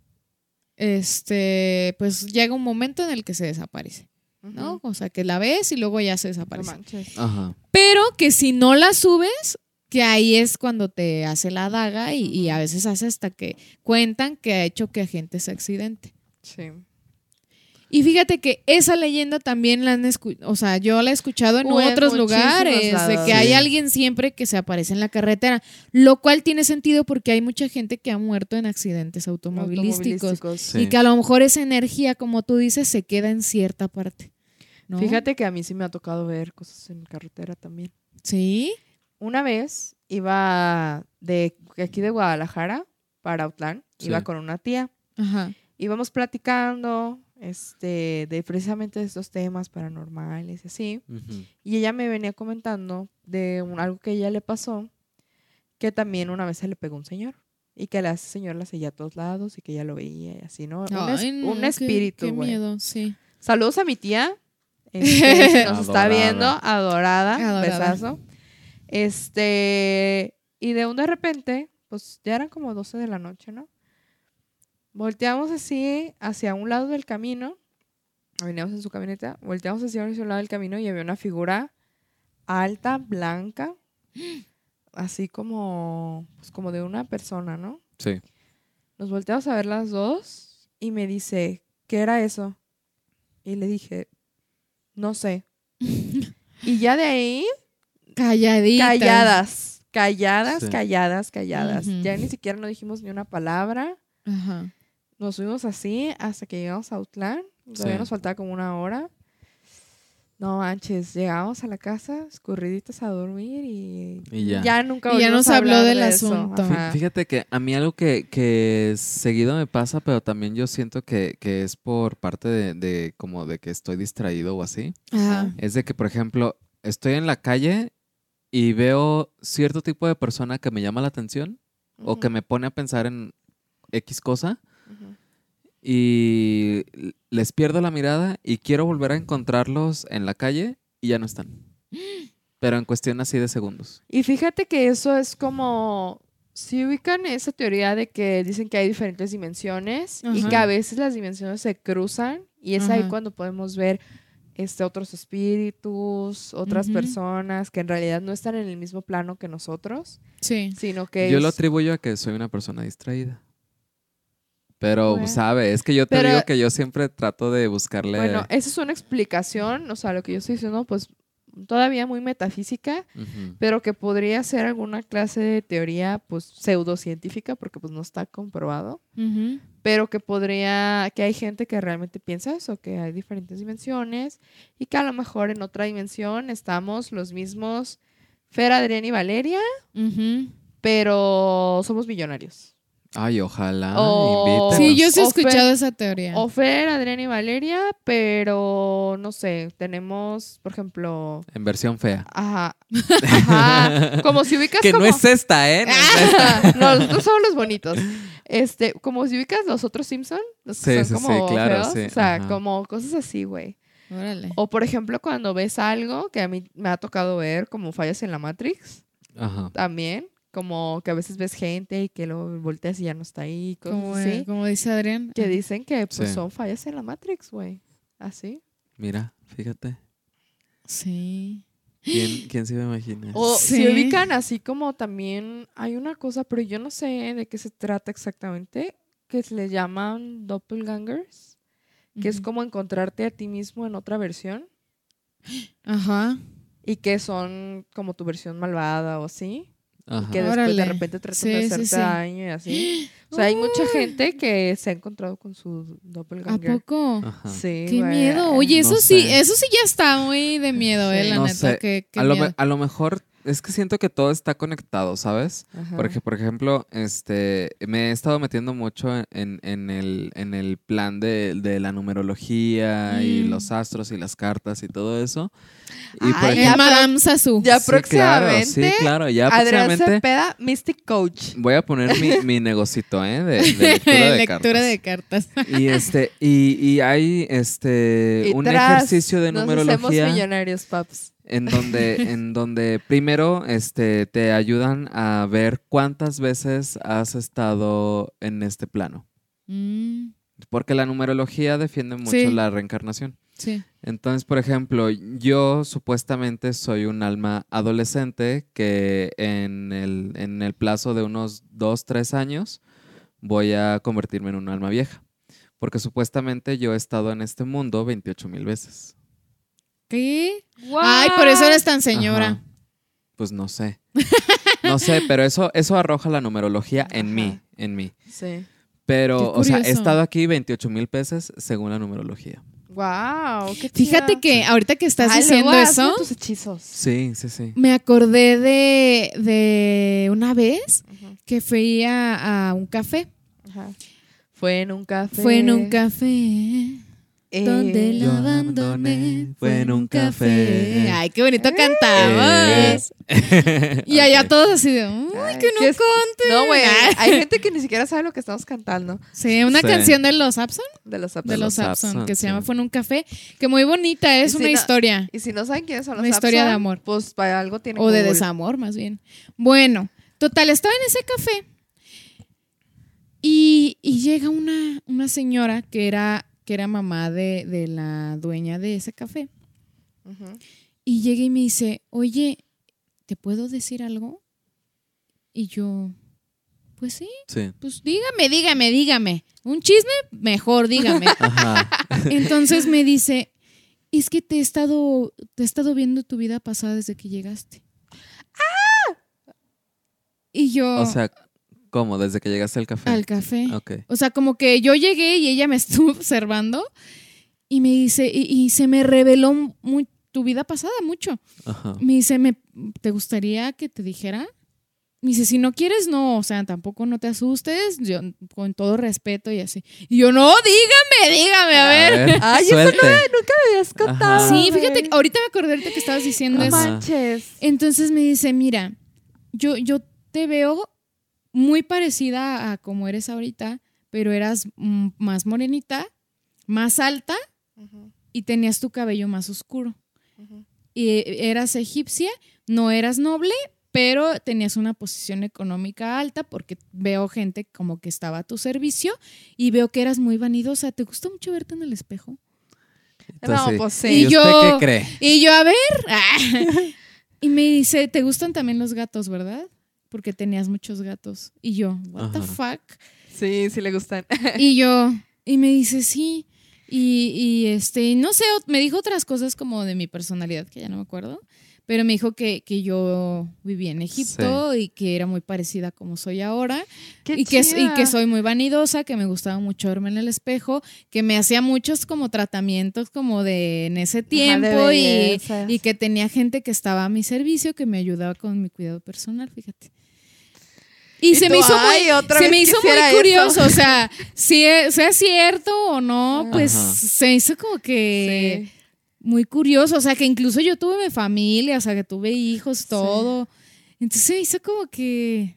este, pues llega un momento en el que se desaparece, ¿no? O sea, que la ves y luego ya se No desaparece. manches. Ajá. Pero que si no la subes, que ahí es cuando te hace la daga y, y a veces hace hasta que cuentan que ha hecho que gente se accidente. Sí. Y fíjate que esa leyenda también la han escuchado, o sea, yo la he escuchado en otros lugares, de que hay alguien siempre que se aparece en la carretera, lo cual tiene sentido porque hay mucha gente que ha muerto en accidentes automovilísticos, Automovilísticos. Sí. y que a lo mejor esa energía, como tú dices, se queda en cierta parte. ¿no? Fíjate que a mí sí me ha tocado ver cosas en carretera también. Sí. Una vez iba de aquí de Guadalajara para Autlán, Sí. iba con una tía. Ajá. Íbamos platicando este, de precisamente de estos temas paranormales y así. Y ella me venía comentando de un- algo que ella le pasó, que también una vez se le pegó un señor. Y que la señor la seguía a todos lados y que ella lo veía y así, ¿no? un, Ay, no, un qué- espíritu, Qué, miedo, sí. Saludos a mi tía. este, nos está viendo, adorada, Adorada. besazo. Este, y de un de repente, pues ya eran como 12 de la noche, ¿no? Volteamos así hacia un lado del camino, veníamos en su camioneta, volteamos hacia un lado del camino y había una figura alta, blanca, así como, pues como de una persona, ¿no? Sí. Nos volteamos a ver las dos y me dice, ¿qué era eso? Y le dije, no sé. y ya de ahí, Calladitas. calladas, calladas, Sí. calladas, calladas. Ya ni siquiera no dijimos ni una palabra. Ajá. Nos fuimos así hasta que llegamos a Autlán. Todavía Sí. nos faltaba como una hora. No manches, llegamos a la casa, escurriditas a dormir y, Y ya. nunca Y ya no volvimos se a habló del de asunto. Ajá. Fíjate que a mí algo que, que seguido me pasa, pero también yo siento que, que es por parte de, de como de que estoy distraído o así, Ajá. es de que, por ejemplo, estoy en la calle y veo cierto tipo de persona que me llama la atención o que me pone a pensar en X cosa y les pierdo la mirada y quiero volver a encontrarlos en la calle y ya no están. Pero en cuestión así de segundos. Y fíjate que eso es como, si ubican esa teoría de que dicen que hay diferentes dimensiones y que a veces las dimensiones se cruzan y es ahí cuando podemos ver este, otros espíritus, otras personas que en realidad no están en el mismo plano que nosotros, Sí. sino que Yo lo atribuyo a que soy una persona distraída. Pero, Bueno. sabe, es que yo te Pero- digo que yo siempre trato de buscarle. Bueno, esa es una explicación, o sea, lo que yo estoy diciendo, pues todavía muy metafísica, pero que podría ser alguna clase de teoría pues pseudocientífica porque pues no está comprobado, pero que podría, que hay gente que realmente piensa eso, que hay diferentes dimensiones y que a lo mejor en otra dimensión estamos los mismos Fer, Adrián y Valeria, pero somos millonarios. Ay, ojalá. O-. Sí, yo sí he escuchado esa teoría. O Fer, Adrián y Valeria, pero no sé, tenemos, por ejemplo, En versión fea. ajá, ajá, como si ubicas Que como... no es esta, ¿eh? No es esta. no, nosotros somos los bonitos. Este, como si ubicas los otros Simpson, los que Sí, son sí, como sí, claro, feos, sí, o sea, ajá. como cosas así, güey. Órale. O por ejemplo, cuando ves algo que a mí me ha tocado ver, como fallas en la Matrix, Ajá. también, como que a veces ves gente y que lo volteas y ya no está ahí, cosas Como, así, eh, como dice Adrián. que dicen que pues Sí. son fallas en la Matrix, güey. Así. Mira, fíjate. Sí. ¿Quién, quién se iba a imaginar? O Sí. si ubican así como también hay una cosa, pero yo no sé de qué se trata exactamente, que se le llaman doppelgangers, que es como encontrarte a ti mismo en otra versión Ajá. y que son como tu versión malvada o así, Ajá. que después de repente tratan Sí, de sí, hacerte sí. daño y así. O sea, hay mucha gente que se ha encontrado con su ¿A doppelganger. poco? Ajá. Sí, Qué miedo. Oye, No eso sí, sé. eso sí ya está muy de miedo, eh, la No neta. sé. Qué, qué A lo, a lo mejor es que siento que todo está conectado, ¿sabes? Ajá. Porque, por ejemplo, este, me he estado metiendo mucho en, en el, en el plan de, de la numerología y Mm. los astros y las cartas y todo eso. Y Ay, por ya, Madame Sasu. Ya sí, claro, próximamente, sí, claro, ya próximamente Cepeda, Mystic Coach. voy a poner mi, mi negocito, ¿eh? De, de lectura de Lectura cartas. de cartas. Y este, y, y hay este Y un tras, ejercicio de Nos hacemos numerología millonarios, paps. En donde, en donde primero este, te ayudan a ver cuántas veces has estado en este plano. Mm, Porque la numerología defiende mucho Sí. la reencarnación. sí. Entonces, por ejemplo, yo supuestamente soy un alma adolescente que en el, en el plazo de unos dos, tres años voy a convertirme en un alma vieja. Porque supuestamente yo he estado en este mundo 28 mil veces. ¿Qué? Ay, por eso eres tan señora. Ajá. Pues no sé. No sé, pero eso, eso arroja la numerología en Ajá. mí, en mí. Sí. Pero, o sea, he estado aquí 28 mil veces según la numerología. Wow, qué Fíjate que ahorita que estás Ay, diciendo luego eso, tus hechizos. Sí, sí, sí. me acordé de, de una vez que fui a, a un café. ajá. Fue en un café. Fue en un café eh, donde la abandoné. Fue en un café. Ay, qué bonito cantabas. Y allá todos así de, uy, Ay, que no ¿qué es- conte. No, güey. Hay gente que ni siquiera sabe lo que estamos cantando Sí, una Sí. canción de los Abson, de los de Abson. los los Abson, Abson, que se sí. llama Fue en un café, que muy bonita, es si una no- historia. Y si no saben quiénes son los Una historia de amor. Pues para algo tienen O de Google. desamor, más bien. Bueno, total, estaba en ese café y, y llega una, una señora que era, que era mamá de, de la dueña de ese café y llega y me dice, oye, ¿te puedo decir algo? Y yo, pues sí, Sí. pues dígame, dígame, dígame. Un chisme, mejor, dígame. Ajá. Entonces me dice, es que te he estado, te he estado viendo tu vida pasada desde que llegaste. Y yo O sea, ¿cómo? ¿Desde que llegaste al café? al café. Ok. O sea, como que yo llegué y ella me estuvo observando y me dice, y, y se me reveló mu- tu vida pasada mucho. Ajá. Me dice, ¿me, ¿te gustaría que te dijera? Me dice, si no quieres, no, o sea, tampoco no te asustes, yo con todo respeto y así. Y yo, no, dígame, dígame, a ver. Ay, eso. Nunca me habías contado. Ajá. Sí, fíjate, ahorita me acordé ahorita que estabas diciendo No eso. Ajá. manches. Entonces me dice, mira, yo, yo te veo muy parecida a como eres ahorita, pero eras más morenita, más alta y tenías tu cabello más oscuro. Y eras egipcia, no eras noble, pero tenías una posición económica alta porque veo gente como que estaba a tu servicio y veo que eras muy vanidosa. ¿Te gusta mucho verte en el espejo? Entonces, No, pues sí. ¿Y, Y usted yo- qué cree? Y yo, a ver. y me dice, ¿te gustan también los gatos, verdad? Porque tenías muchos gatos. Y yo, what the fuck? Sí, sí le gustan. Y yo, y me dice, sí. Y, y, este, no sé, me dijo otras cosas como de mi personalidad, que ya no me acuerdo. Pero me dijo que, que yo vivía en Egipto y que era muy parecida como soy ahora. Qué y que, y que soy muy vanidosa, que me gustaba mucho verme en el espejo, que me hacía muchos como tratamientos como de en ese tiempo y, y que tenía gente que estaba a mi servicio que me ayudaba con mi cuidado personal, fíjate. Y, Y se tú, me hizo "Ay, muy, otra se me hizo muy quisiera eso". curioso, o sea, si e- sea cierto o no, pues Ajá. se hizo como que Sí. muy curioso, o sea, que incluso yo tuve mi familia, o sea, que tuve hijos, todo. Entonces se hizo como que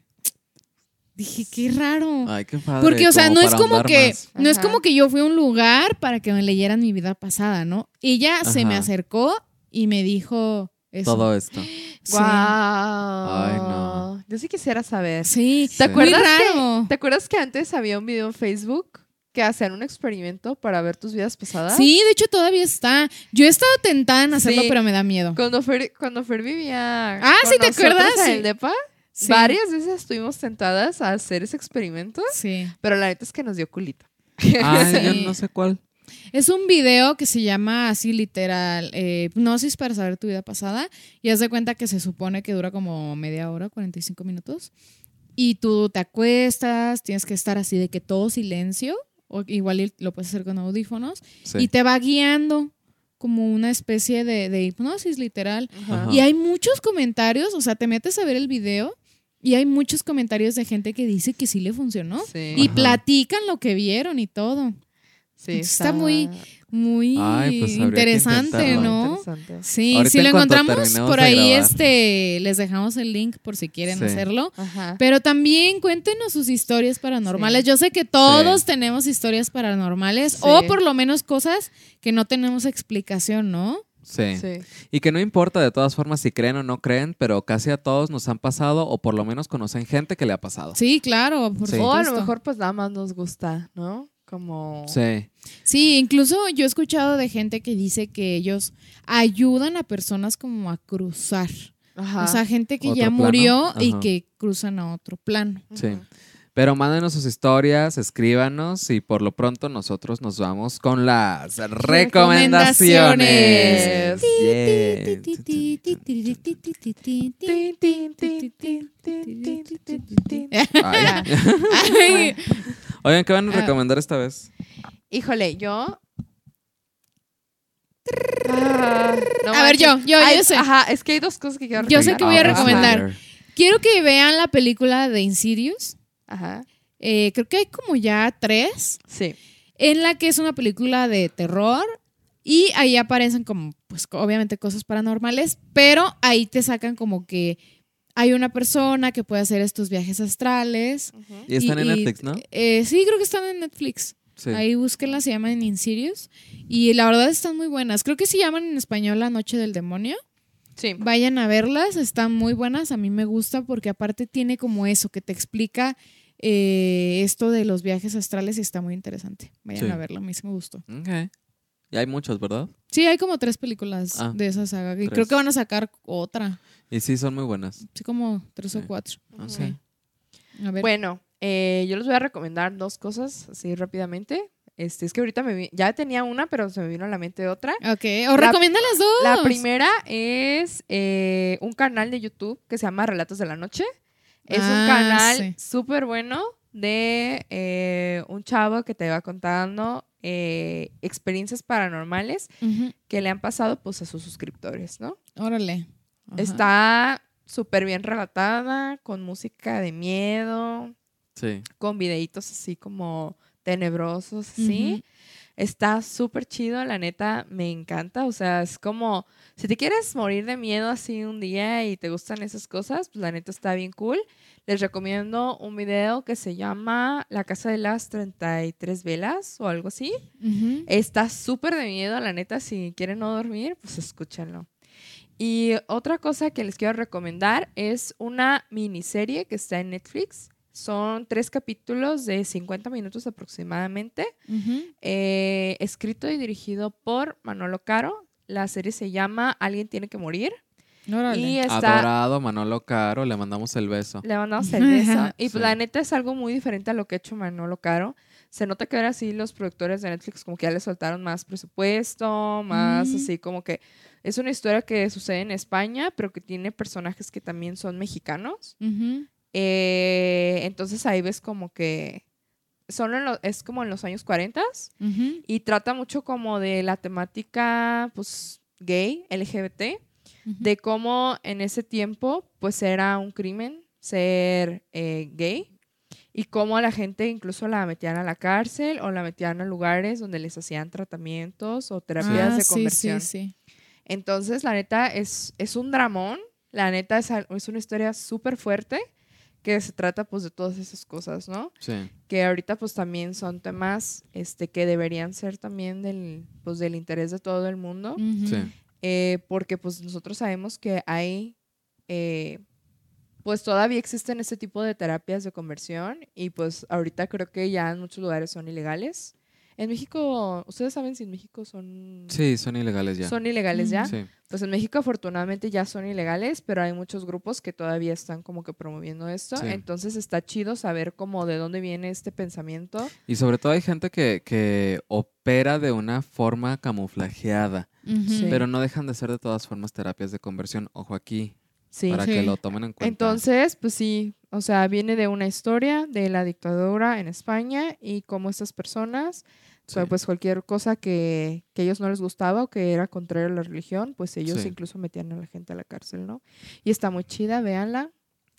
dije, qué raro. Ay, qué padre. Porque, o sea, no es como que, más. no es Ajá. como que yo fui a un lugar para que me leyeran mi vida pasada, ¿no? Ella se me Ajá. acercó y me dijo eso. Todo esto. Sí. Wow. Ay, no. Yo sí quisiera saber. Sí. Sí. ¿Te acuerdas, Muy que. ¿Te acuerdas que antes había un video en Facebook que hacían un experimento para ver tus vidas pasadas? Sí, de hecho todavía está. Yo he estado tentada en hacerlo, Sí. pero me da miedo. Cuando Fer, cuando Fer vivía. Ah, con ¿sí te acuerdas? En Sí. el DEPA, Sí. varias veces estuvimos tentadas a hacer ese experimento, Sí. pero la neta es que nos dio culito. Yo Sí. no sé cuál. Es un video que se llama así literal, eh, Hipnosis para saber tu vida pasada. Y haz de cuenta que se supone que dura como media hora, 45 minutos. Y tú te acuestas, tienes que estar así de que todo silencio, o igual lo puedes hacer con audífonos, Sí. y te va guiando como una especie de, de hipnosis literal. Ajá. Y hay muchos comentarios, o sea, te metes a ver el video y hay muchos comentarios de gente que dice que sí le funcionó. Sí. Y Ajá. platican lo que vieron y todo. Sí, está muy- Muy Ay, pues interesante. ¿no? interesante. Sí, Ahorita si lo encontramos por ahí, este, les dejamos el link por si quieren Sí. hacerlo. Ajá. Pero también cuéntenos sus historias paranormales. Yo sé que todos Sí. tenemos historias paranormales Sí. o por lo menos cosas que no tenemos explicación, ¿no? Sí. Sí. Y que no importa de todas formas si creen o no creen, pero casi a todos nos han pasado o por lo menos conocen gente que le ha pasado. Sí, claro, por Sí. O a lo mejor pues nada más nos gusta, ¿no? Como... Sí. Sí, incluso yo he escuchado de gente que dice que ellos ayudan a personas como a cruzar. Ajá. O sea, gente que Otro ya plano. murió y que cruzan a otro plano. Sí. Pero mándenos sus historias, escríbanos y por lo pronto nosotros nos vamos con las recomendaciones. Oigan, ¿qué van a Ah. recomendar esta vez? Híjole, yo. Ah, no A ver, yo, yo, yo sé. Ajá, es que hay dos cosas que quiero Yo sé recomendar. que voy a Ahora, recomendar. Quiero que vean la película de Insidious. Ajá. Eh, creo que hay como ya tres. Sí. En la que es una película de terror. Y ahí aparecen como, pues obviamente cosas paranormales. Pero ahí te sacan como que hay una persona que puede hacer estos viajes astrales. Y están en Netflix, ¿no? eh, sí, creo que están en Netflix. Sí. Ahí búsquenlas, se llaman Insidious. Y la verdad están muy buenas. Creo que se llaman en español La Noche del Demonio. Sí. Vayan a verlas, están muy buenas. A mí me gusta porque aparte tiene como eso que te explica eh, esto de los viajes astrales está muy interesante. Vayan Sí. a verla, a mí sí me gustó. Ok. Y hay muchos, ¿verdad? Sí, hay como tres películas Ah, de esa saga. Y tres. creo que van a sacar otra. Y sí, son muy buenas. Sí, como tres o cuatro. Ok. Sí. A ver. Bueno, eh, yo les voy a recomendar dos cosas así rápidamente. Este, es que ahorita me vi- ya tenía una, pero se me vino a la mente otra. Ok, o recomienda las dos. La primera es eh, un canal de YouTube que se llama Relatos de la Noche. Es un Ah, canal sí. súper bueno de eh, un chavo que te va contando eh, experiencias paranormales que le han pasado pues a sus suscriptores, ¿no? Órale. Ajá. Está súper bien relatada, con música de miedo, Sí. con videitos así como tenebrosos, así. Ujú. Está súper chido, la neta, me encanta. O sea, es como, si te quieres morir de miedo así un día y te gustan esas cosas, pues la neta está bien cool. Les recomiendo un video que se llama La Casa de las 33 Velas o algo así. Está súper de miedo, la neta, si quieren no dormir, pues escúchenlo. Y otra cosa que les quiero recomendar es una miniserie que está en Netflix. Son tres capítulos de 50 minutos aproximadamente eh, escrito y dirigido por Manolo Caro. La serie se llama Alguien tiene que morir. Órale. Y está, Adorado Manolo Caro, le mandamos el beso. le mandamos el beso. Y Sí. la neta es algo muy diferente a lo que ha hecho Manolo Caro. Se nota que ahora sí los productores de Netflix como que ya le soltaron más presupuesto, más Mm. así como que es una historia que sucede en España, pero que tiene personajes que también son mexicanos. Eh, entonces ahí ves como que son en lo- es como en los años 40 Ujú. y trata mucho como de la temática pues gay, LGBT, de cómo en ese tiempo pues era un crimen ser eh, gay y cómo a la gente incluso la metían a la cárcel o la metían a lugares donde les hacían tratamientos o terapias Ah, de conversión. Sí, sí. Entonces, la neta, es, es un dramón. La neta, es, es una historia súper fuerte que se trata, pues, de todas esas cosas, ¿no? Sí. Que ahorita, pues, también son temas este, que deberían ser también del, pues, del interés de todo el mundo. Sí. Eh, porque, pues, nosotros sabemos que hay, eh, pues, todavía existen este tipo de terapias de conversión y, pues, ahorita creo que ya en muchos lugares son ilegales. En México, ¿ustedes saben si en México son... Sí, son ilegales ya. Son ilegales ya. Sí. Pues en México afortunadamente ya son ilegales, pero hay muchos grupos que todavía están como que promoviendo esto. Sí. Entonces está chido saber como de dónde viene este pensamiento. Y sobre todo hay gente que, que opera de una forma camuflajeada. Sí. pero no dejan de ser de todas formas terapias de conversión. Ojo aquí, Sí. para Sí. que lo tomen en cuenta. Entonces, pues sí, o sea, viene de una historia de la dictadura en España y cómo estas personas, o sea, Sí. pues cualquier cosa que, que a ellos no les gustaba o que era contrario a la religión, pues ellos Sí. incluso metían a la gente a la cárcel, ¿no? Y está muy chida, véanla.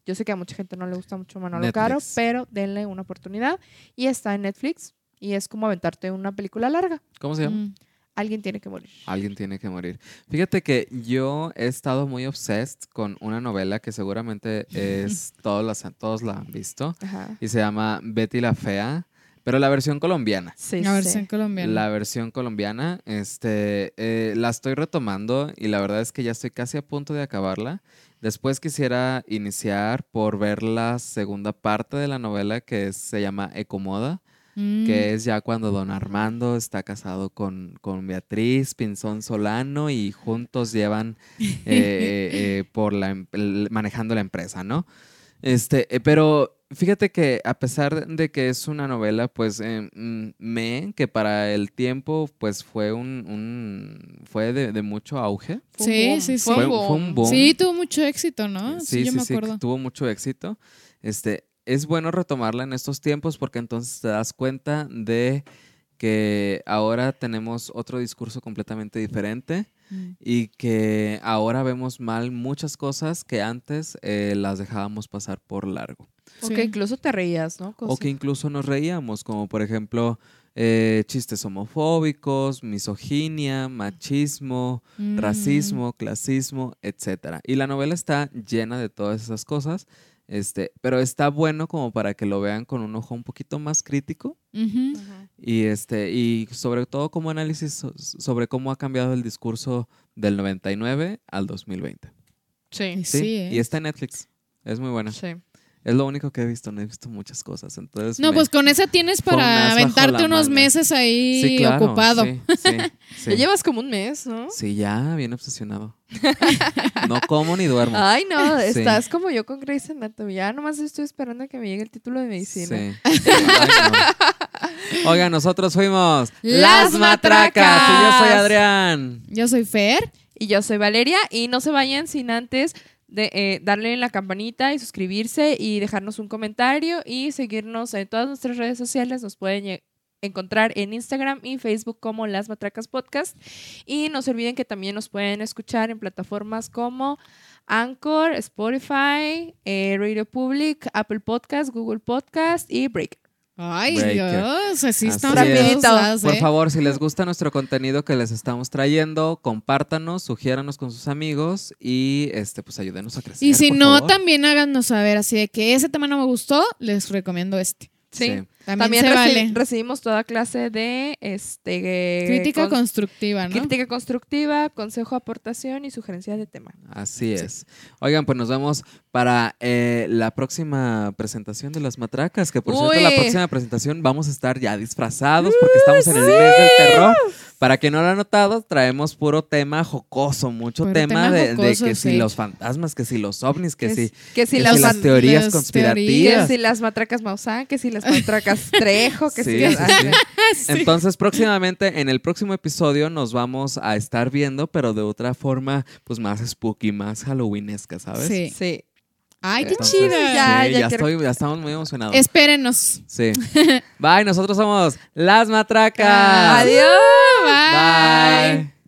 Yo sé que a mucha gente no le gusta mucho Manolo Caro, pero denle una oportunidad. Y está en Netflix y es como aventarte una película larga. ¿Cómo se llama? Mm. Alguien tiene que morir. Alguien tiene que morir. Fíjate que yo he estado muy obsessed con una novela que seguramente es todos, las, todos la han visto Ajá. y se llama Betty la Fea, pero la versión colombiana. Sí, La sí. versión colombiana. La versión colombiana, este, eh, la estoy retomando y la verdad es que ya estoy casi a punto de acabarla. Después quisiera iniciar por ver la segunda parte de la novela que se llama Ecomoda, Mm. que es ya cuando don Armando está casado con, con Beatriz Pinzón Solano y juntos llevan eh, eh, eh, por la, em- el- manejando la empresa, ¿no? Este, eh, pero fíjate que a pesar de que es una novela, pues eh, mm, me, que para el tiempo, pues fue un, un- fue de, de mucho auge. Sí, sí, fue sí. un Fue- fue un boom. Sí, tuvo mucho éxito, ¿no? Sí, yo me sí, acuerdo. tuvo mucho éxito. Este, es bueno retomarla en estos tiempos porque entonces te das cuenta de que ahora tenemos otro discurso completamente diferente Mm. y que ahora vemos mal muchas cosas que antes eh, las dejábamos pasar por largo. O Sí. que incluso te reías, ¿no? O que incluso nos reíamos, como por ejemplo eh, chistes homofóbicos, misoginia, machismo, Mm. racismo, clasismo, etcétera. Y la novela está llena de todas esas cosas, este, pero está bueno como para que lo vean con un ojo un poquito más crítico y este y sobre todo como análisis so- sobre cómo ha cambiado el discurso del 99 al 2020. Sí. Sí, Sí, ¿eh? y está en Netflix. Es muy buena. Sí. Es lo único que he visto, no he visto muchas cosas. Entonces No, me- pues con esa tienes para aventarte unos manga. meses ahí Sí, claro, ocupado. Sí, sí, sí. Ya llevas como un mes, ¿no? Sí, ya, bien obsesionado. no como ni duermo. Ay, no, Sí. estás como yo con Grey's Anatomy. Ya nomás estoy esperando a que me llegue el título de medicina. Sí. Ay, no. Oigan, nosotros fuimos Las Matracas. Y yo soy Adrián. Yo soy Fer. Y yo soy Valeria. Y no se vayan sin antes de eh, darle en la campanita y suscribirse y dejarnos un comentario y seguirnos en todas nuestras redes sociales. Nos pueden encontrar en Instagram y Facebook como Las Matracas Podcast. Y no se olviden que también nos pueden escuchar en plataformas como Anchor, Spotify, eh, Radio Public, Apple Podcast, Google Podcast y Breaker. Ay, Breaker. Dios, así Así estamos es. bien usados, Por ¿eh? favor, si les gusta nuestro contenido que les estamos trayendo, compártanos, sugiéranos con sus amigos y este, pues ayúdenos a crecer. Y si por no, favor. también háganos saber, así de que ese tema no me gustó, les recomiendo este. Sí. Sí. También, También se reci- vale. recibimos toda clase de este Crítica con- constructiva, ¿no? crítica constructiva, consejo, aportación y sugerencia de tema. Así es. Oigan, pues nos vemos para eh, la próxima presentación de las matracas, que por cierto, Uy. la próxima presentación vamos a estar ya disfrazados porque estamos en el mes del terror. Para quien no lo ha notado, traemos puro tema jocoso, mucho Puro tema, tema de, que si sí. los fantasmas, que si los ovnis, que, Que si, si- que si que las si las teorías las conspirativas. que si las matracas Maussan, que si las matracas Trejo, que Sí, sí, sí. Sí. Entonces, próximamente, en el próximo episodio, nos vamos a estar viendo, pero de otra forma, pues más spooky, más halloweenesca, ¿sabes? Sí. Sí. Ay, qué Entonces, chida. Ya, sí, ya ya, quiero- estoy, ya estamos muy emocionados. Espérenos. Sí. Bye, nosotros somos las matracas. Adiós. Bye. Bye.